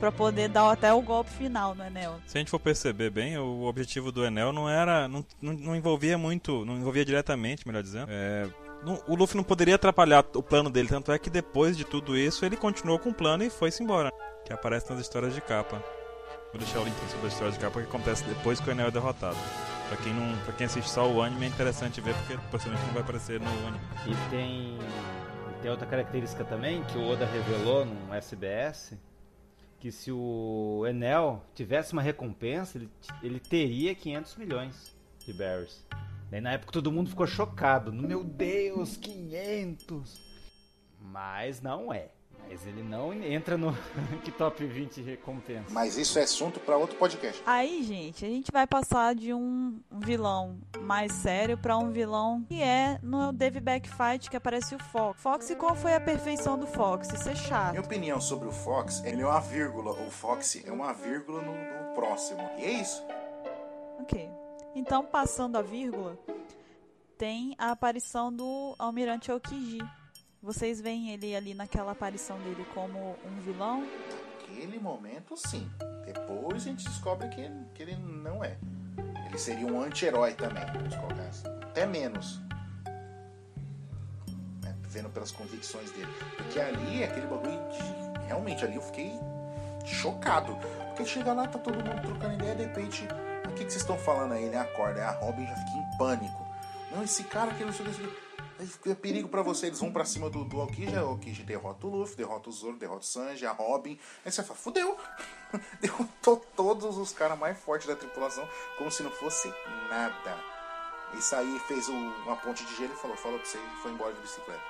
pra poder dar até o golpe final no Enel. Se a gente for perceber bem, o objetivo do Enel não era. não, não, não envolvia muito. não envolvia diretamente, melhor dizendo. É, não- o Luffy não poderia atrapalhar o plano dele, tanto é que depois de tudo isso ele continuou com o plano e foi-se embora. Que aparece nas histórias de capa. Vou deixar o link sobre as histórias de capa que acontece depois que o Enel é derrotado. Pra quem, não, pra quem assiste só o anime é interessante ver, porque possivelmente não vai aparecer no anime. E tem, e tem outra característica também que o Oda revelou no SBS, que se o Enel tivesse uma recompensa, ele, ele teria 500 milhões de berries. Daí na época todo mundo ficou chocado. Meu Deus, 500! Mas não é. Mas ele não entra no que top 20 recompensa. Mas isso é assunto para outro podcast. Aí, gente, a gente vai passar de um vilão mais sério pra um vilão que é no Dave Back Fight que aparece o Fox. Fox, e qual foi a perfeição do Fox? Isso é chato. Minha opinião sobre o Fox, ele é uma vírgula. O Fox é uma vírgula no, no próximo. E é isso. Ok. Então, passando a vírgula, tem a aparição do Almirante Okiji. Vocês veem ele ali naquela aparição dele como um vilão? Naquele momento, sim. Depois a gente descobre que ele, que ele não é. Ele seria um anti-herói também, vamos colocar assim. Até menos. Né, Vendo pelas convicções dele. Porque ali, aquele bagulho de... Realmente, ali eu fiquei chocado. Porque chega lá, tá todo mundo trocando ideia, de repente... Que, que vocês estão falando aí? Ele acorda, aí a Robin já fica em pânico. Não, esse cara que não sei o que... fica perigo pra você, eles vão pra cima do, do Aokiji, o Aokiji derrota o Luffy, derrota o Zoro, derrota o Sanji, a Robin. Aí você fala, fudeu! Derrotou todos os caras mais fortes da tripulação, como se não fosse nada. Isso aí fez um- uma ponte de gelo e falou, falou pra você e foi embora de bicicleta.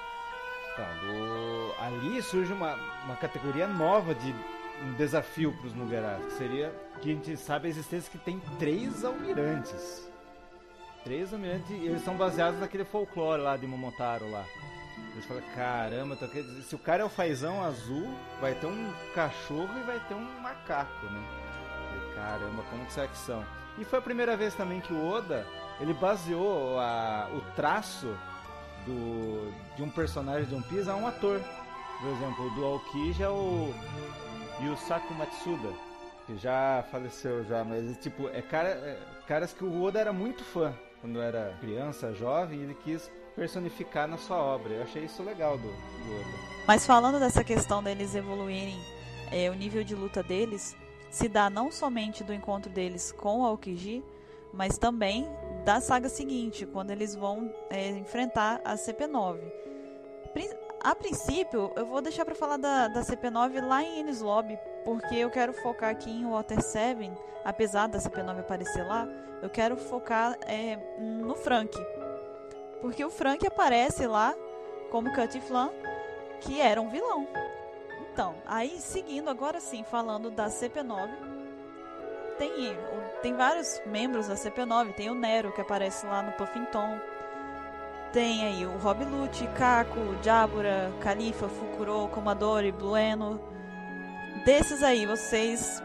Então, ali surge uma, uma categoria nova de um desafio para os Mugerás, que seria que a gente sabe a existência que tem três almirantes. Três almirantes e eles são baseados naquele folclore lá de Momotaro lá. Eles falam, caramba, se o cara é o fazão azul, vai ter um cachorro e vai ter um macaco, né? Falei, caramba, como que será que são? E foi a primeira vez também que o Oda, ele baseou a- o traço do, de um personagem de One Piece a um ator. Por exemplo, o do Aokiji é o Yusaku Matsuda, que já faleceu já, mas tipo, é, cara, é caras que o Oda era muito fã quando era criança, jovem, e ele quis personificar na sua obra. Eu achei isso legal do, do Oda. Mas falando dessa questão deles evoluírem, é, o nível de luta deles se dá não somente do encontro deles com o Aokiji, mas também da saga seguinte, quando eles vão é, enfrentar a CP9. Prin- A princípio, eu vou deixar pra falar da, da CP9 lá em Enies Lobby, porque eu quero focar aqui em Water 7, apesar da CP9 aparecer lá, eu quero focar é, no Frank. Porque o Frank aparece lá como Cut Flan, que era um vilão. Então, aí seguindo agora sim, falando da CP9, tem, tem vários membros da CP9, tem o Nero que aparece lá no Puffington. Tem aí o Rob Lute, Kako, Jabura, Califa, Fukuro, Comadori, Blueno. Desses aí, vocês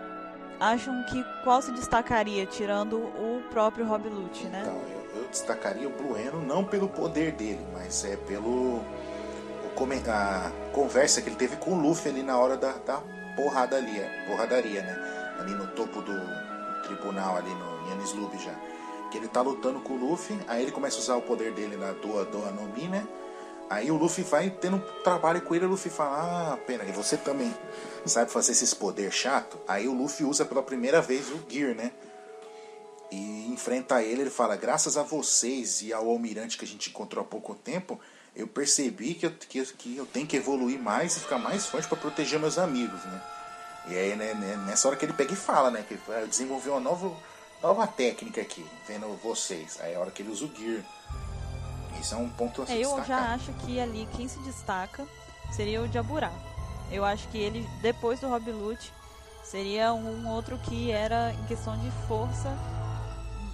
acham que qual se destacaria, tirando o próprio Rob Lute, né? Então, eu, eu destacaria o Blueno não pelo poder dele, mas é pelo o a conversa que ele teve com o Luffy ali na hora da, da porrada ali, é, porradaria, né? Ali no topo do, do tribunal, ali no Yanis Lube já. Que ele tá lutando com o Luffy, aí ele começa a usar o poder dele na Doa Doa no Mi, né? Aí o Luffy vai tendo trabalho com ele, o Luffy fala, ah, pena, e você também sabe fazer esses poder chato? Aí o Luffy usa pela primeira vez o Gear, né? E enfrenta ele, ele fala, graças a vocês e ao almirante que a gente encontrou há pouco tempo, eu percebi que eu, que, que eu tenho que evoluir mais e ficar mais forte para proteger meus amigos, né? E aí, né, né, nessa hora que ele pega e fala, né? Que eu desenvolvi uma nova, nova técnica aqui, vendo vocês. Aí é a hora que ele usa o Gear. Isso é um ponto a é, Eu já acho que ali quem se destaca seria o Jaburá. Eu acho que ele, depois do Rob Lute, seria um outro que era em questão de força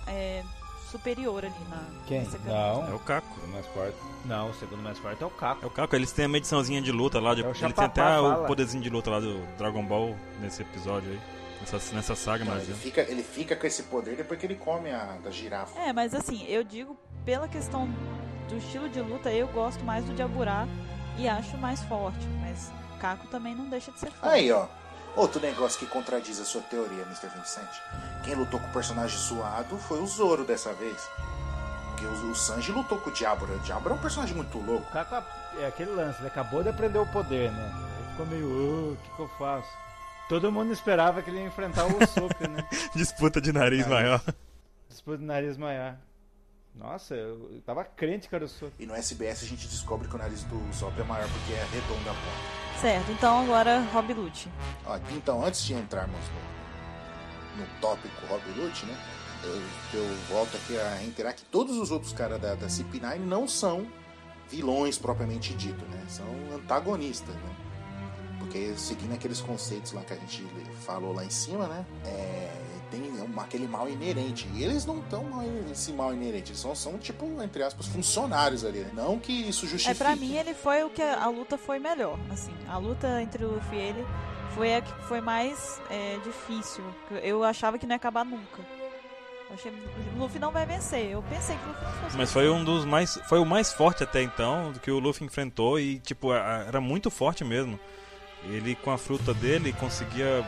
é, superior ali na. Quem? Não. É o Caco. mais forte. Não, o segundo mais forte é o Caco. É o Caco, eles têm a mediçãozinha de luta lá. De, é ele tem até fala. o poderzinho de luta lá do Dragon Ball nesse episódio aí. Nessa, nessa saga, mas. Ele fica, ele fica com esse poder depois que ele come a da girafa. É, mas assim, eu digo pela questão do estilo de luta, eu gosto mais do Jaburá e acho mais forte. Mas Caco também não deixa de ser forte. Aí, ó. Outro negócio que contradiz a sua teoria, Mr. Vincent. Quem lutou com o personagem suado foi o Zoro dessa vez. Porque o, Sanji lutou com o Diablo. O Diablo é um personagem muito louco. O Caco é aquele lance, ele acabou de aprender o poder, né? Ele ficou meio, o uh, que, que eu faço? Todo mundo esperava que ele ia enfrentar o Usopp, né? Disputa de nariz maior. Disputa de nariz maior. Nossa, eu tava crente que era o Usopp. E no SBS a gente descobre que o nariz do Usopp é maior porque é redonda a ponta. Certo, então agora Rob Lute. Então, antes de entrarmos no, no tópico Rob Lute, né? Eu, eu, volto aqui a reiterar que todos os outros caras da, da CP9 não são vilões propriamente dito, né? São antagonistas, né? Porque seguindo aqueles conceitos lá que a gente falou lá em cima, né? É, tem aquele mal inerente. E eles não estão esse mal inerente, eles são, são, tipo, entre aspas, funcionários ali. Né? Não que isso justifique. É, pra mim ele foi o que a, a luta foi melhor. Assim, a luta entre o Luffy e ele foi a que foi mais é, difícil. Eu achava que não ia acabar nunca. Eu achei o Luffy não vai vencer. Eu pensei que o Luffy não fosse. Mas foi um dos mais. Foi o mais forte até então que o Luffy enfrentou e, tipo, era muito forte mesmo. Ele com a fruta dele conseguia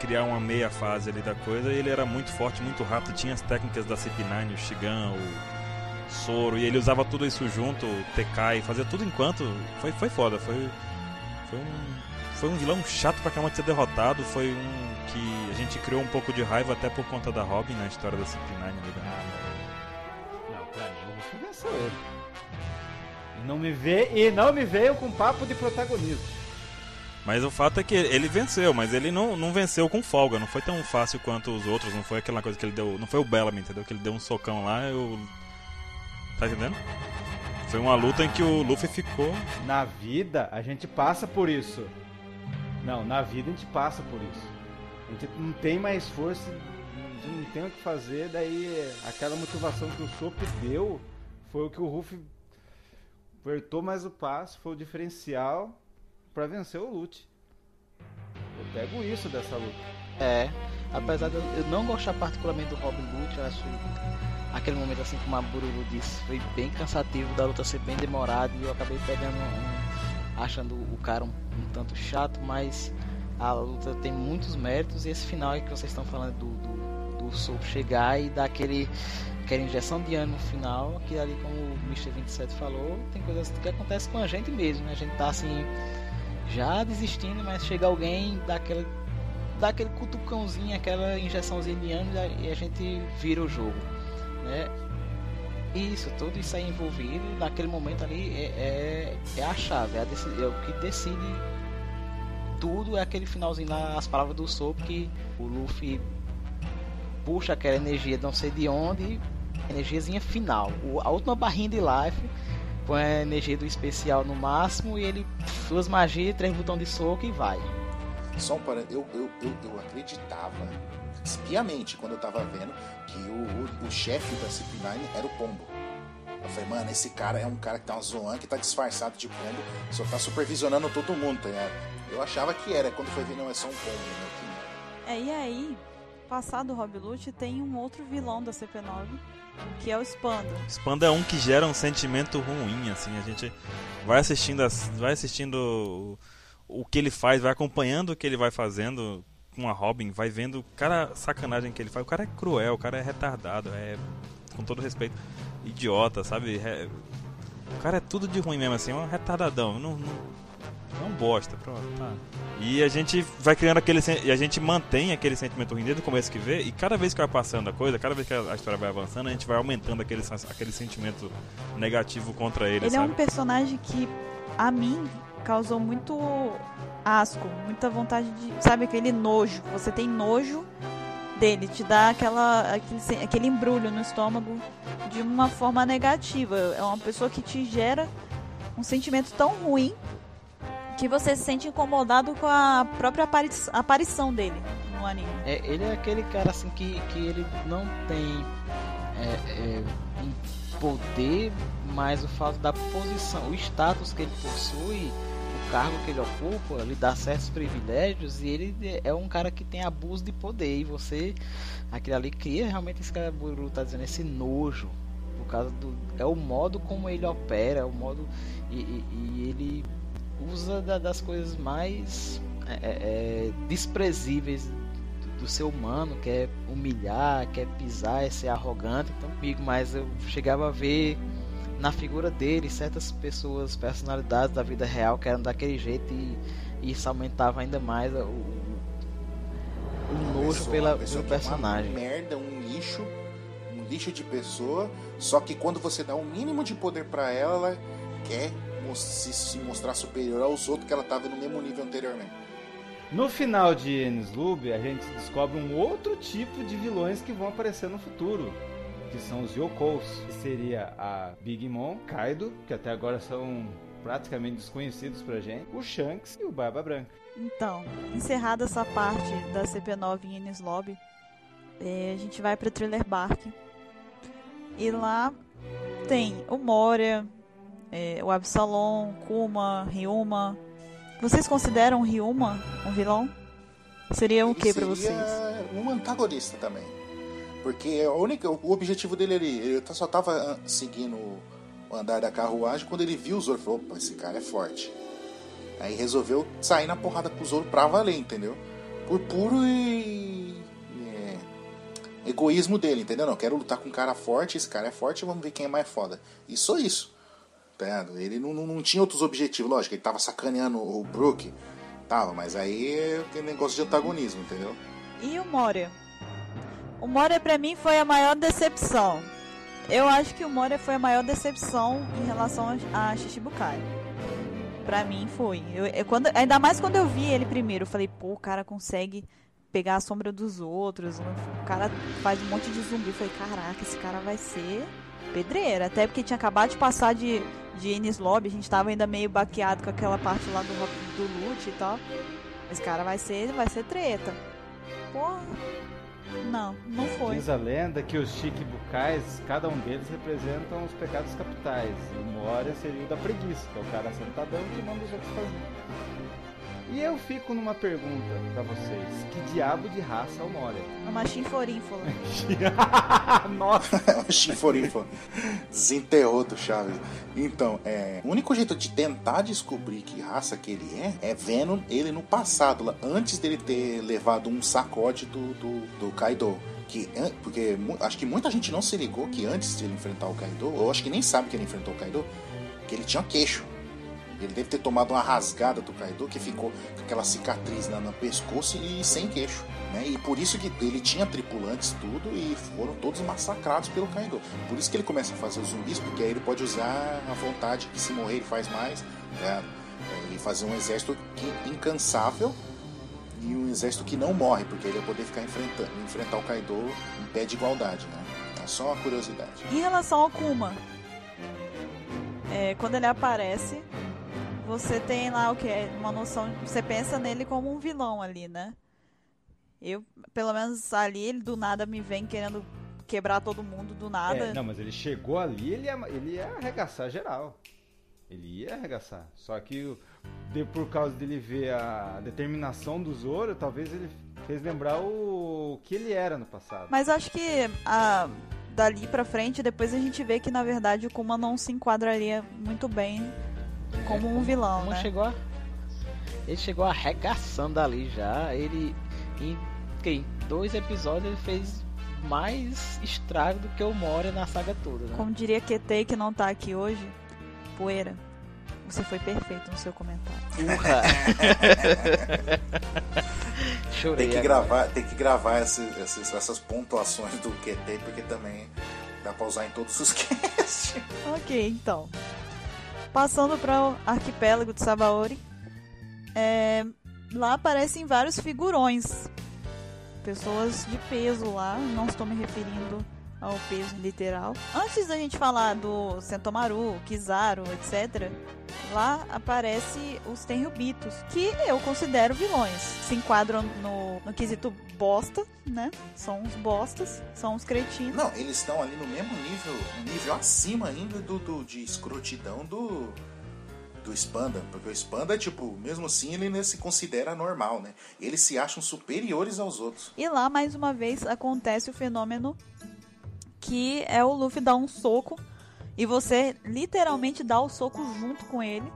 criar uma meia fase ali da coisa. E ele era muito forte, muito rápido. Tinha as técnicas da CP9, o Shigan, o Soro. E ele usava tudo isso junto, o Tekai, fazia tudo enquanto. Foi, foi foda. Foi, foi, um, foi um vilão chato pra caramba de ser derrotado. Foi um que a gente criou um pouco de raiva até por conta da Robin na história da CP9 ali da Não, pra mim o Ruff venceu ele. E não me, vê, e não me veio com papo de protagonismo. Mas o fato é que ele venceu, mas ele não, não venceu com folga. Não foi tão fácil quanto os outros. Não foi aquela coisa que ele deu. Não foi o Bellamy, entendeu? Que ele deu um socão lá eu. Tá entendendo? Foi uma luta em que o Luffy ficou. Na vida, a gente passa por isso. Não, na vida a gente passa por isso. A gente não tem mais força, não tem o que fazer. Daí aquela motivação que o Sop deu foi o que o Luffy apertou mais o passo, foi o diferencial para vencer o Lute. Eu pego isso dessa luta. É, apesar de eu não gostar particularmente do Robin Lute, eu acho aquele momento assim como a Bururu disse, foi bem cansativo da luta ser bem demorada e eu acabei pegando um, achando o cara um, um, tanto chato, mas a luta tem muitos méritos e esse final aí que vocês estão falando do, do, do Soul chegar e dar aquele aquela injeção de ânimo no final, que ali como o Mr. 27 falou, tem coisas que acontecem com a gente mesmo, né? A gente tá assim já desistindo, mas chega alguém daquele dá aquele cutucãozinho, aquela injeçãozinha de ânimo e a gente vira o jogo, né? Isso, tudo isso aí envolvido, naquele momento ali é, é, é a chave, é, a é, o que decide tudo, é aquele finalzinho lá, as palavras do Soap que o Luffy puxa aquela energia não sei de onde, energiazinha final, o, a última barrinha de life põe a energia do especial no máximo e ele duas magias, três botões de soco e vai. Só um parâmetro, eu, eu, eu, eu acreditava espiamente quando eu tava vendo que o, o, o chefe da CP9 era o Pombo. Eu falei, mano, esse cara é um cara que tá uma zoando, que tá disfarçado de pombo, só tá supervisionando todo mundo, tá ligado? Eu achava que era, quando foi ver, não, é só um pombo, né? É, e aí, passado Rob Lute, tem um outro vilão da CP9, que é o Spanda. Spanda é um que gera um sentimento ruim, assim, a gente vai assistindo, as, vai assistindo o, o que ele faz, vai acompanhando o que ele vai fazendo com a Robin, vai vendo cara sacanagem que ele faz. O cara é cruel, o cara é retardado, é com todo respeito, idiota, sabe? É, O cara é tudo de ruim mesmo, assim, é um retardadão. Não, não, não bosta, pronto, tá. E a gente vai criando aquele. E a gente mantém aquele sentimento ruim desde o começo que vê. E cada vez que vai passando a coisa, cada vez que a história vai avançando, a gente vai aumentando aquele, aquele sentimento negativo contra ele. Ele sabe? é um personagem que, a mim, causou muito asco, muita vontade de. Sabe, aquele nojo. Você tem nojo dele, te dá aquela, aquele, aquele embrulho no estômago de uma forma negativa. É uma pessoa que te gera um sentimento tão ruim que você se sente incomodado com a própria apari aparição dele no anime. É, ele é aquele cara assim que, que ele não tem é, é, poder, mas o fato da posição, o status que ele possui, o cargo que ele ocupa, lhe dá certos privilégios e ele é um cara que tem abuso de poder e você, aquele ali cria realmente esse cara Buru tá dizendo esse nojo por causa do é o modo como ele opera, é o modo e, e, e ele usa da, das coisas mais é, é, é desprezíveis do, do, ser humano, quer humilhar, quer pisar, é ser arrogante. Então, comigo, mas eu chegava a ver na figura dele certas pessoas, personalidades da vida real que eram daquele jeito e, e isso aumentava ainda mais o, o, o nojo pessoa, pela, pelo personagem. É uma merda, um lixo, um lixo de pessoa, só que quando você dá um mínimo de poder para ela, ela quer se, se mostrar superior aos outros que ela estava no mesmo nível anteriormente. No final de Enies Lube, a gente descobre um outro tipo de vilões que vão aparecer no futuro, que são os Yokos, que seria a Big Mom, Kaido, que até agora são praticamente desconhecidos pra gente, o Shanks e o Barba Branca. Então, encerrada essa parte da CP9 em Enies Lobby, é, a gente vai para Thriller Bark. E lá tem o Moria, é, o Absalom, Kuma, Ryuma. Vocês consideram Ryuma um vilão? Seria o que para vocês? um antagonista também. Porque a única, o objetivo dele ele, ele tá, só tava ah, seguindo o andar da carruagem quando ele viu o Zoro falou, opa, esse cara é forte. Aí resolveu sair na porrada com o Zoro pra valer, entendeu? Por puro e... É, egoísmo dele, entendeu? Não, quero lutar com um cara forte, esse cara é forte, vamos ver quem é mais foda. E só isso. Tá ele não, não, não, tinha outros objetivos, lógico, ele tava sacaneando o Brook, tava, mas aí aquele negócio de antagonismo, entendeu? E o Moria? O Moria pra mim foi a maior decepção. Eu acho que o Moria foi a maior decepção em relação a, Shichibukai. Pra mim foi. Eu, eu, quando, ainda mais quando eu vi ele primeiro, eu falei, pô, o cara consegue pegar a sombra dos outros. O cara faz um monte de zumbi. Eu falei, caraca, esse cara vai ser pedreira. Até porque tinha acabado de passar de, de Ennis Lobby, a gente tava ainda meio baqueado com aquela parte lá do, do loot e tal. Esse cara vai ser, vai ser treta. Porra. Não, não foi. Diz a lenda que os chiquibukais, cada um deles representam os pecados capitais. E Moria seria o da preguiça, que é o cara sentadão que manda os outros fazer. E eu fico numa pergunta para vocês: que diabo de raça é o Moria? É uma chinforínfola. Nossa! É uma chinforínfola. Desenterrou do Chaves. Então, é, o único jeito de tentar descobrir que raça que ele é é vendo ele no passado, lá, antes dele ter levado um sacode do, do, do Kaido que porque acho que muita gente não se ligou que antes de ele enfrentar o Kaido, ou acho que nem sabe que ele enfrentou o Kaido, que ele tinha queixo. Ele deve ter tomado uma rasgada do Kaido que ficou com aquela cicatriz no pescoço e sem queixo. Né? E por isso que ele tinha tripulantes tudo e foram todos massacrados pelo Kaido. Por isso que ele começa a fazer os zumbis, porque aí ele pode usar a vontade que se morrer ele faz mais. Né? E fazer um exército incansável e um exército que não morre, porque ele vai poder ficar enfrentando, enfrentar o Kaido em pé de igualdade. Né? É só uma curiosidade. Em relação ao Kuma, é, quando ele aparece, você tem lá o que? Uma noção. Você pensa nele como um vilão ali, né? Eu, pelo menos ali, ele do nada me vem querendo quebrar todo mundo do nada. É, não, mas ele chegou ali, ele ia, ele ia arregaçar geral. Ele ia arregaçar. Só que de, por causa dele ver a determinação do Zoro, talvez ele fez lembrar o que ele era no passado. Mas acho que a, dali pra frente, depois a gente vê que na verdade o Kuma não se enquadraria muito bem como um vilão, como né? Chegou a, ele chegou arregaçando ali já. Ele em, em dois episódios ele fez mais estrago do que o Moria na saga toda. Né? Como diria QT que não tá aqui hoje, Poeira, você foi perfeito no seu comentário. Urra! Chorei. Tem que agora. gravar, tem que gravar esses- esses- essas pontuações do QT, porque também dá pra usar em todos os casts. Ok, então. Passando para o arquipélago de Sabaori. é, lá aparecem vários figurões. Pessoas de peso lá. Não estou me referindo ao peso literal. Antes da gente falar do Sentomaru, Kizaru, etc. Lá aparece os Tenryubitos, que eu considero vilões. Se enquadram no, no quesito bosta, né? São os bostas, são os cretinos. Não, eles estão ali no mesmo nível, nível acima ainda do, do- de escrotidão do do Spanda, porque o Spanda, tipo, mesmo assim ele ainda se considera normal, né? Eles se acham superiores aos outros. E lá, mais uma vez, acontece o fenômeno que é o Luffy dar um soco e você literalmente dá o soco junto com ele.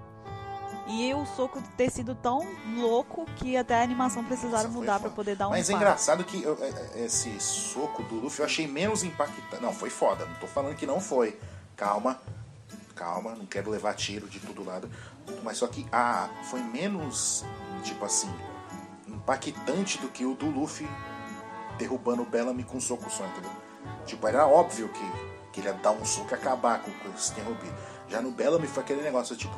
E o soco ter sido tão louco que até a animação precisaram Nossa, mudar pra poder dar um Mas é par. engraçado que eu- é- é- esse soco do Luffy eu achei menos impactante. Não, foi foda, não tô falando que não foi. Calma, calma, não quero levar tiro de todo lado. Mas só que ah, foi menos, tipo assim, impactante do que o do Luffy derrubando o Bellamy com um soco só, entendeu? Tipo, era óbvio que, que ele ia dar um soco e acabar com, com esse derrubido. Já no Bellamy foi aquele negócio, tipo,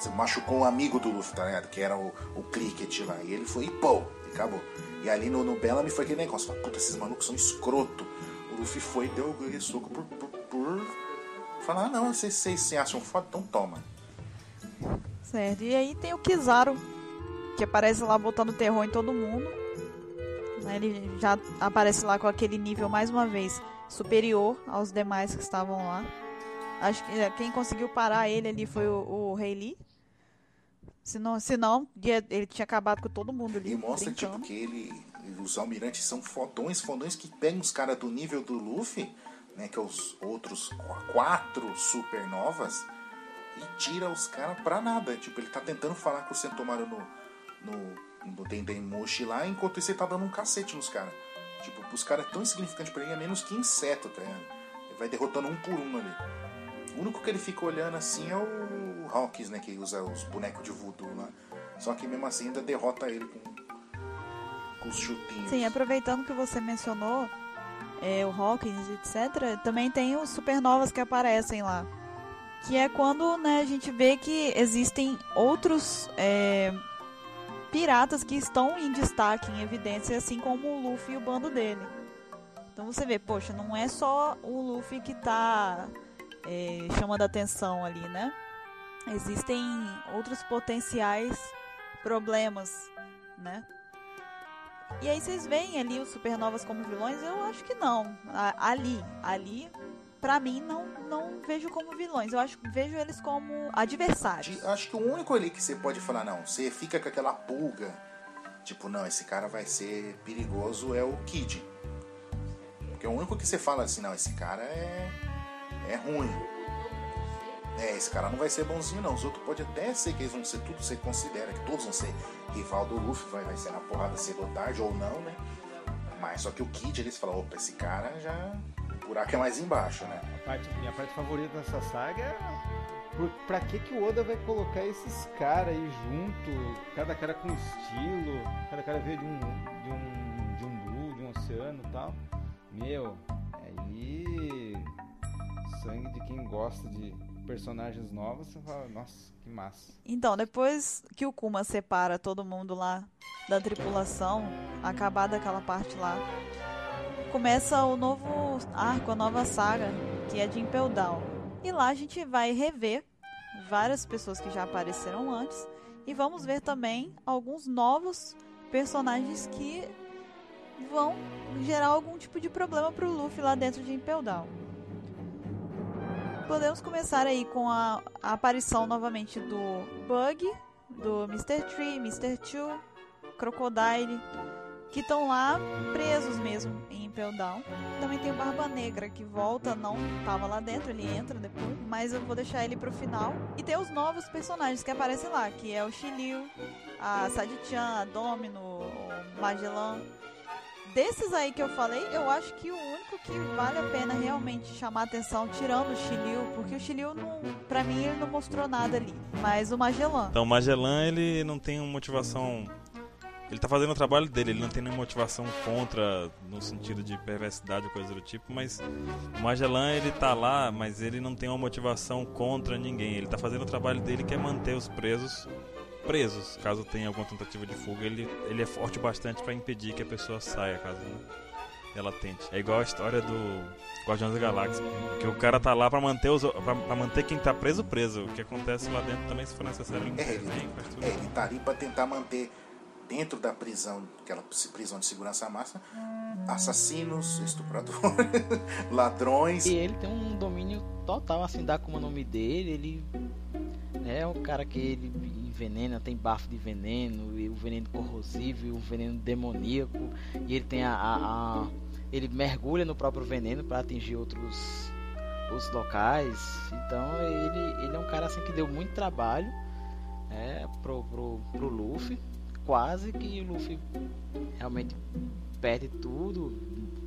você machucou um amigo do Luffy, tá ligado? Que era o, o Cricket lá. E ele foi e pô, e acabou. E ali no, no Bellamy foi aquele negócio. Puta, esses malucos são escroto. O Luffy foi e deu aquele soco por, por, por falar, ah, não, vocês, acham foda, então toma. Certo. E aí tem o Kizaru, que aparece lá botando terror em todo mundo. Né, Ele já aparece lá com aquele nível, mais uma vez, superior aos demais que estavam lá. Acho que é, quem conseguiu parar ele ali foi o, o Rei Lee. Se não, se não, ia- ele tinha acabado com todo mundo ali. E mostra, brincando. tipo, que ele. Os almirantes são fodões, fodões que pegam os caras do nível do Luffy, né? Que é os outros qu- quatro supernovas, e tira os caras pra nada. Tipo, ele tá tentando falar com o Sentomaru no, no, no Dendemushi lá, enquanto isso ele tá dando um cacete nos caras. Tipo, os caras é tão insignificante pra ele, é menos que inseto, tá ligado? Ele vai derrotando um por um ali. O único que ele fica olhando assim é o Hawkins, né? Que usa os bonecos de voodoo lá. Só que mesmo assim ainda derrota ele com, com os chutinhos. Sim, aproveitando que você mencionou é, o Hawkins, etc., também tem os supernovas que aparecem lá. Que é quando né, a gente vê que existem outros é, piratas que estão em destaque, em evidência, assim como o Luffy e o bando dele. Então você vê, poxa, não é só o Luffy que tá é, chamando atenção ali, né? Existem outros potenciais problemas, né? E aí vocês veem ali os supernovas como vilões? Eu acho que não. Ali, ali, pra mim não não vejo como vilões. Eu acho vejo eles como adversários. Acho que o único ali que você pode falar, não, você fica com aquela pulga. Tipo, não, esse cara vai ser perigoso é o Kid. Porque o único que você fala assim, não, esse cara é. é ruim. É, esse cara não vai ser bonzinho, não. Os outros podem até ser que eles vão ser tudo, você considera que todos vão ser rival do Luffy, vai, vai ser na porrada cedo ou tarde ou não, né? Mas só que o Kid, eles falam, opa, esse cara já. O buraco é mais embaixo, né? A parte- minha parte favorita dessa saga é por, pra que, que o Oda vai colocar esses caras aí junto, cada cara com estilo, cada cara veio de um, de um, de um blue, de um oceano e tal. Meu, aí sangue de quem gosta de personagens novos, você fala, nossa, que massa. Então, depois que o Kuma separa todo mundo lá da tripulação, acabada aquela parte lá, começa o novo arco, a nova saga, que é de Impel Down. E lá a gente vai rever várias pessoas que já apareceram antes e vamos ver também alguns novos personagens que vão gerar algum tipo de problema pro Luffy lá dentro de Impel Down. Podemos começar aí com a, a aparição novamente do Bug, do Mr. Tree, Mr. Two, Crocodile, que estão lá presos mesmo Down. Também tem o Barba Negra que volta, não estava lá dentro, ele entra depois, mas eu vou deixar ele pro final. E tem os novos personagens que aparecem lá, que é o Shiryu, a Sadichan, a Domino, o Magellan. Desses aí que eu falei, eu acho que o único que vale a pena realmente chamar atenção tirando o Shiryu, porque o Shiryu, não, pra mim, ele não mostrou nada ali. Mas o Magellan. Então o Magellan, ele não tem uma motivação ele tá fazendo o trabalho dele, ele não tem nenhuma motivação contra, no sentido de perversidade ou coisa do tipo, mas o Magellan ele tá lá, mas ele não tem uma motivação contra ninguém. Ele tá fazendo o trabalho dele que é manter os presos presos. Caso tenha alguma tentativa de fuga, ele, ele é forte bastante para impedir que a pessoa saia, caso ela tente. É igual a história do Guardiões da Galáxia, que o cara tá lá para manter os para manter quem tá preso preso. O que acontece lá dentro também se for necessário, ele é, ele. É, ele tá ali para tentar manter dentro da prisão, aquela prisão de segurança máxima, assassinos, estupradores, ladrões. E ele tem um domínio total assim da como o nome dele, ele é um cara que ele envenena, tem bafo de veneno, e o veneno corrosivo, e o veneno demoníaco, e ele tem a, a, a ele mergulha no próprio veneno para atingir outros os locais. Então ele, ele é um cara assim que deu muito trabalho é, pro, pro, pro Luffy quase que o Luffy realmente perde tudo,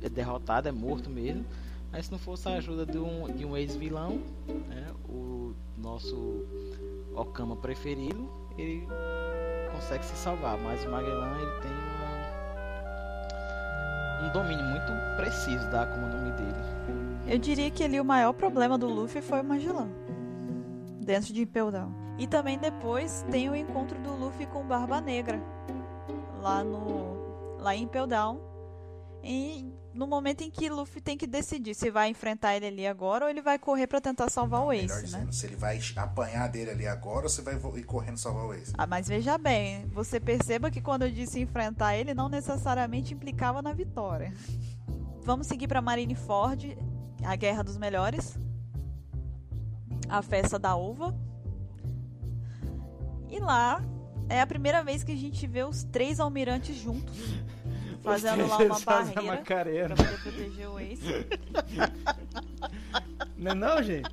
é derrotado, é morto mesmo. Mas se não fosse a ajuda de um, de um ex-vilão, né, o nosso Okama preferido, ele consegue se salvar. Mas o Magellan ele tem uma, um domínio muito preciso da Akuma no Mi dele. Eu diria que ali o maior problema do Luffy foi o Magellan, dentro de Impel Down. E também depois tem o encontro do Luffy com Barba Negra lá no lá em Impel Down. E no momento em que Luffy tem que decidir se vai enfrentar ele ali agora ou ele vai correr para tentar salvar o Ace, Melhor dizendo, né? Se ele vai apanhar dele ali agora ou se vai ir correndo salvar o Ace. Ah, mas veja bem, você perceba que quando eu disse enfrentar ele não necessariamente implicava na vitória. Vamos seguir para Marineford, a Guerra dos Melhores, a festa da uva. E lá é a primeira vez que a gente vê os três almirantes juntos. Fazendo lá uma barreira pra poder proteger o ex. Não é não, gente?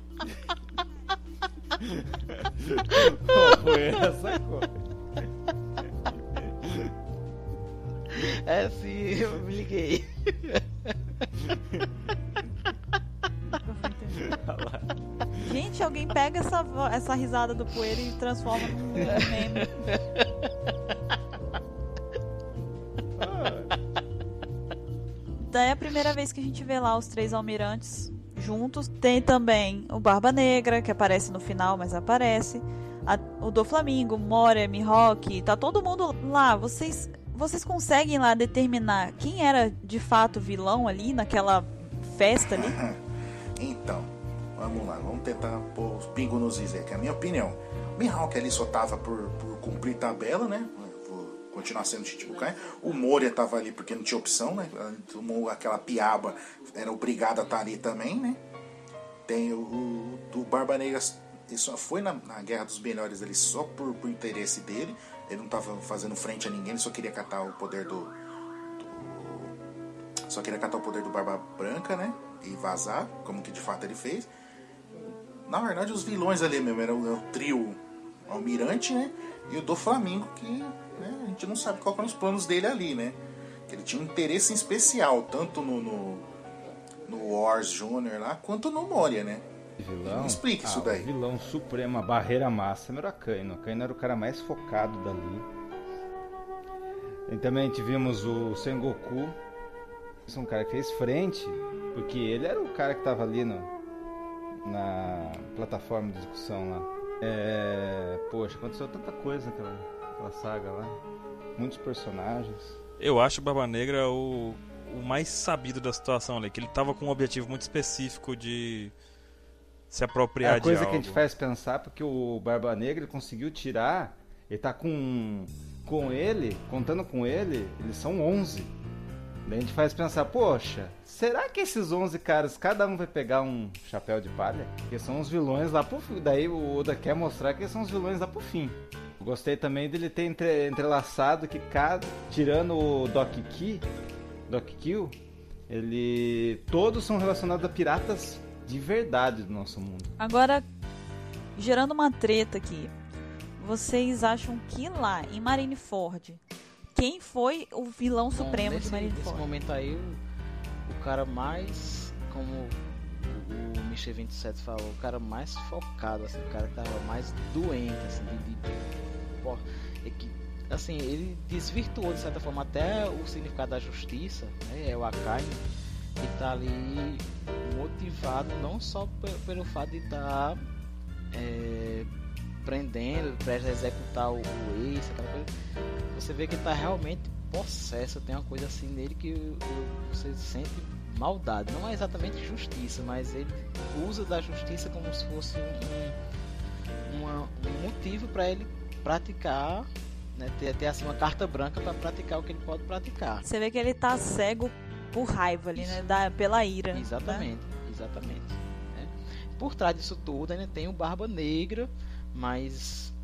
Qual foi essa coisa? É sim, eu me liguei. Gente, alguém pega essa, essa risada do poeira e transforma num meme. Daí é a primeira vez que a gente vê lá os três almirantes juntos. Tem também o Barba Negra, que aparece no final, mas aparece. A, o do Flamingo, Moria, Mihawk, tá todo mundo lá. Vocês, vocês conseguem lá determinar quem era de fato o vilão ali naquela festa ali? Então, vamos lá, vamos tentar pôr os pingos nos is que é a minha opinião. O Mihawk ali só tava por, por cumprir tabela, né? Por continuar sendo Chichibukai. O Moria tava ali porque não tinha opção, né? Tomou aquela piaba, era obrigado a estar tá ali também, né? Tem o, o, o Barba Negra, ele só foi na, na Guerra dos Melhores ali só por, por interesse dele. Ele não tava fazendo frente a ninguém, ele só queria catar o poder do, do só queria catar o poder do Barba Branca, né? E vazar, como que de fato ele fez. Na verdade, os vilões ali mesmo eram o, trio Almirante, né? E o do Flamengo, que né, a gente não sabe qual eram os planos dele ali, né? Ele tinha um interesse em especial, tanto no, no, no Wars Jr. lá, quanto no Moria, né? Vilão? Me explica ah, isso daí. vilão supremo, a barreira máxima era Kaino. Kaino era o cara mais focado dali. E também tivemos o Sengoku. Esse é um cara que fez frente, porque ele era o cara que tava ali no, na plataforma de discussão lá. É, poxa, aconteceu tanta coisa naquela, naquela saga lá. Muitos personagens. Eu acho o Barba Negra o, o mais sabido da situação ali, que ele tava com um objetivo muito específico de se apropriar é a coisa de que a gente faz pensar, porque o Barba Negra ele conseguiu tirar, ele tá com com ele, contando com ele, eles são 11. A gente faz pensar, poxa, será que esses 11 caras, cada um vai pegar um chapéu de palha? Porque são os vilões lá pro fim. Daí o Oda quer mostrar que são os vilões lá pro fim. Gostei também dele ter entre, entrelaçado que cada. Tirando o Doc Key, Doc Kill, ele. Todos são relacionados a piratas de verdade do nosso mundo. Agora, gerando uma treta aqui. Vocês acham que lá em Marineford quem foi o vilão Bom, supremo nesse, de Marineford. Nesse momento aí, o cara mais, como o Michel 27 falou, o cara mais focado, assim, o cara que tava mais doente, assim, de, de, é que, assim, ele desvirtuou de certa forma até o significado da justiça, né, é o Akai, que tá ali motivado não só pelo fato de estar tá, é, prendendo, prestes a executar o, o ex, aquela coisa, você vê que ele tá realmente possesso, tem uma coisa assim nele que você sente maldade. Não é exatamente justiça, mas ele usa da justiça como se fosse um, uma, um motivo para ele praticar, né, ter, ter assim uma carta branca para praticar o que ele pode praticar. Você vê que ele tá cego por raiva ali, né, da, pela ira. Né? Exatamente, né? exatamente. Né? Por trás disso tudo ainda tem o Barba Negra, mas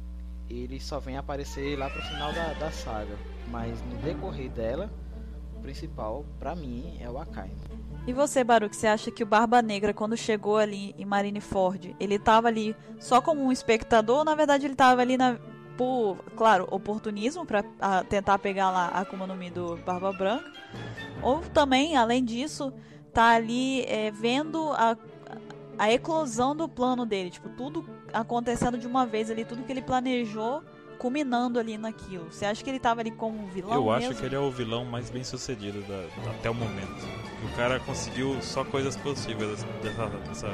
ele só vem aparecer lá pro final da, da saga. Mas no decorrer dela, o principal para mim é o Akai. E você, Baruch, você acha que o Barba Negra, quando chegou ali em Marineford, ele tava ali só como um espectador ou na verdade ele tava ali na, por, claro, oportunismo para tentar pegar lá a Akuma no Mi do Barba Branca? Ou também, além disso, tá ali é, vendo a, a eclosão do plano dele, tipo, tudo acontecendo de uma vez ali, tudo que ele planejou culminando ali naquilo. Você acha que ele tava ali como um vilão? Eu mesmo? acho que ele é o vilão mais bem sucedido da, da, até o momento. O cara conseguiu só coisas possíveis dessa, dessa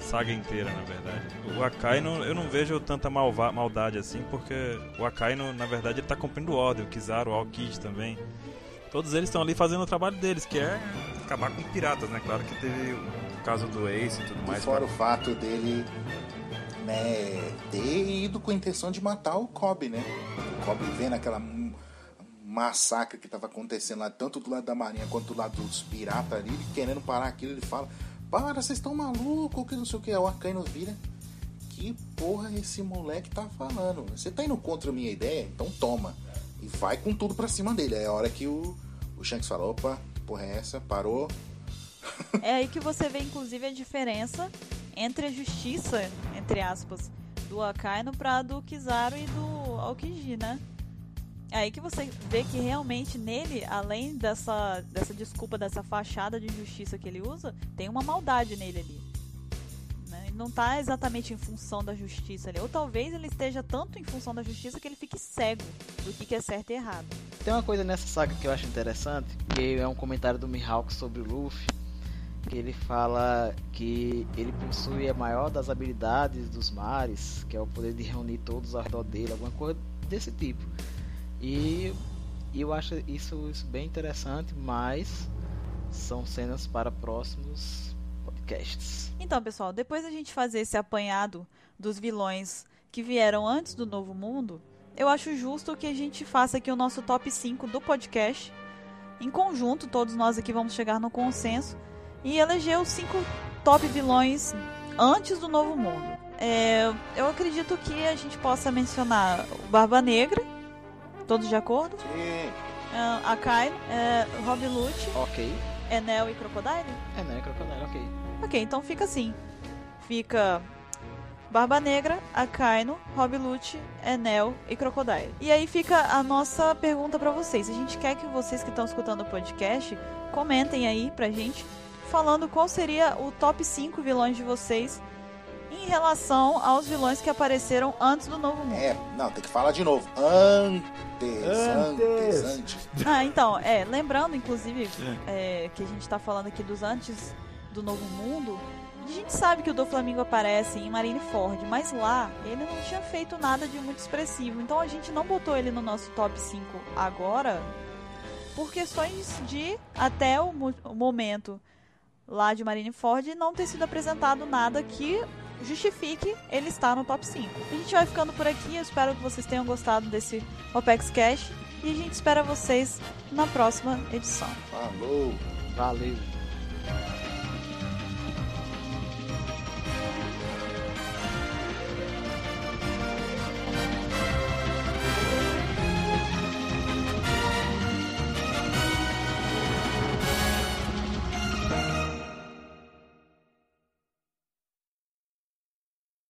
saga inteira, na verdade. O Akainu, eu não vejo tanta malva, maldade assim, porque o Akainu, na verdade, ele tá cumprindo ordem. O Kizaru, o Aokiji também. Todos eles estão ali fazendo o trabalho deles, que é acabar com piratas, né? Claro que teve o caso do Ace e tudo mais. E fora pra... o fato dele né, ter ido com a intenção de matar o Kobe, né? O Kobe vendo aquela massacre que estava acontecendo lá, tanto do lado da marinha quanto do lado dos piratas ali, ele querendo parar aquilo, ele fala: Para, vocês estão malucos, que não sei o que. O Akainu vira. Que porra esse moleque tá falando? Você tá indo contra a minha ideia? Então toma. E vai com tudo pra cima dele. É a hora que o, o Shanks fala: opa, porra é essa? Parou. É aí que você vê, inclusive, a diferença entre a justiça, entre aspas, do Akainu pra do Kizaru e do Aokiji, né? É aí que você vê que realmente nele, além dessa, dessa desculpa, dessa fachada de justiça que ele usa, tem uma maldade nele ali. Né? Ele não está exatamente em função da justiça ali. Ou talvez ele esteja tanto em função da justiça que ele fique cego do que é certo e errado. Tem uma coisa nessa saga que eu acho interessante, que é um comentário do Mihawk sobre o Luffy, que ele fala que ele possui a maior das habilidades dos mares, que é o poder de reunir todos ao redor dele, alguma coisa desse tipo. E, eu acho isso, isso bem interessante, mas são cenas para próximos podcasts. Então, pessoal, depois da gente fazer esse apanhado dos vilões que vieram antes do Novo Mundo, eu acho justo que a gente faça aqui o nosso top 5 do podcast. Em conjunto, todos nós aqui vamos chegar no consenso e eleger os cinco top vilões antes do Novo Mundo. É, eu acredito que a gente possa mencionar o Barba Negra. Todos de acordo? Sim. Uh, a Kai, é, Rob Lute. Ok. Enel e Crocodile? Enel e Crocodile, ok. Ok, então fica assim. Fica Barba Negra, Akaino, Rob Lute, Enel e Crocodile. E aí fica a nossa pergunta para vocês. A gente quer que vocês que estão escutando o podcast comentem aí pra gente falando qual seria o top 5 vilões de vocês em relação aos vilões que apareceram antes do Novo Mundo. É, não, tem que falar de novo. Antes, antes, antes. Ah, então, é, lembrando, inclusive, é, que a gente tá falando aqui dos antes do Novo Mundo, a gente sabe que o do Flamengo aparece em Marineford, mas lá ele não tinha feito nada de muito expressivo. Então a gente não botou ele no nosso top 5 agora, por questões de até o, o momento lá de Marineford não ter sido apresentado nada que justifique ele estar no top 5. A gente vai ficando por aqui, eu espero que vocês tenham gostado desse OPEX Cash e a gente espera vocês na próxima edição. Falou! Valeu!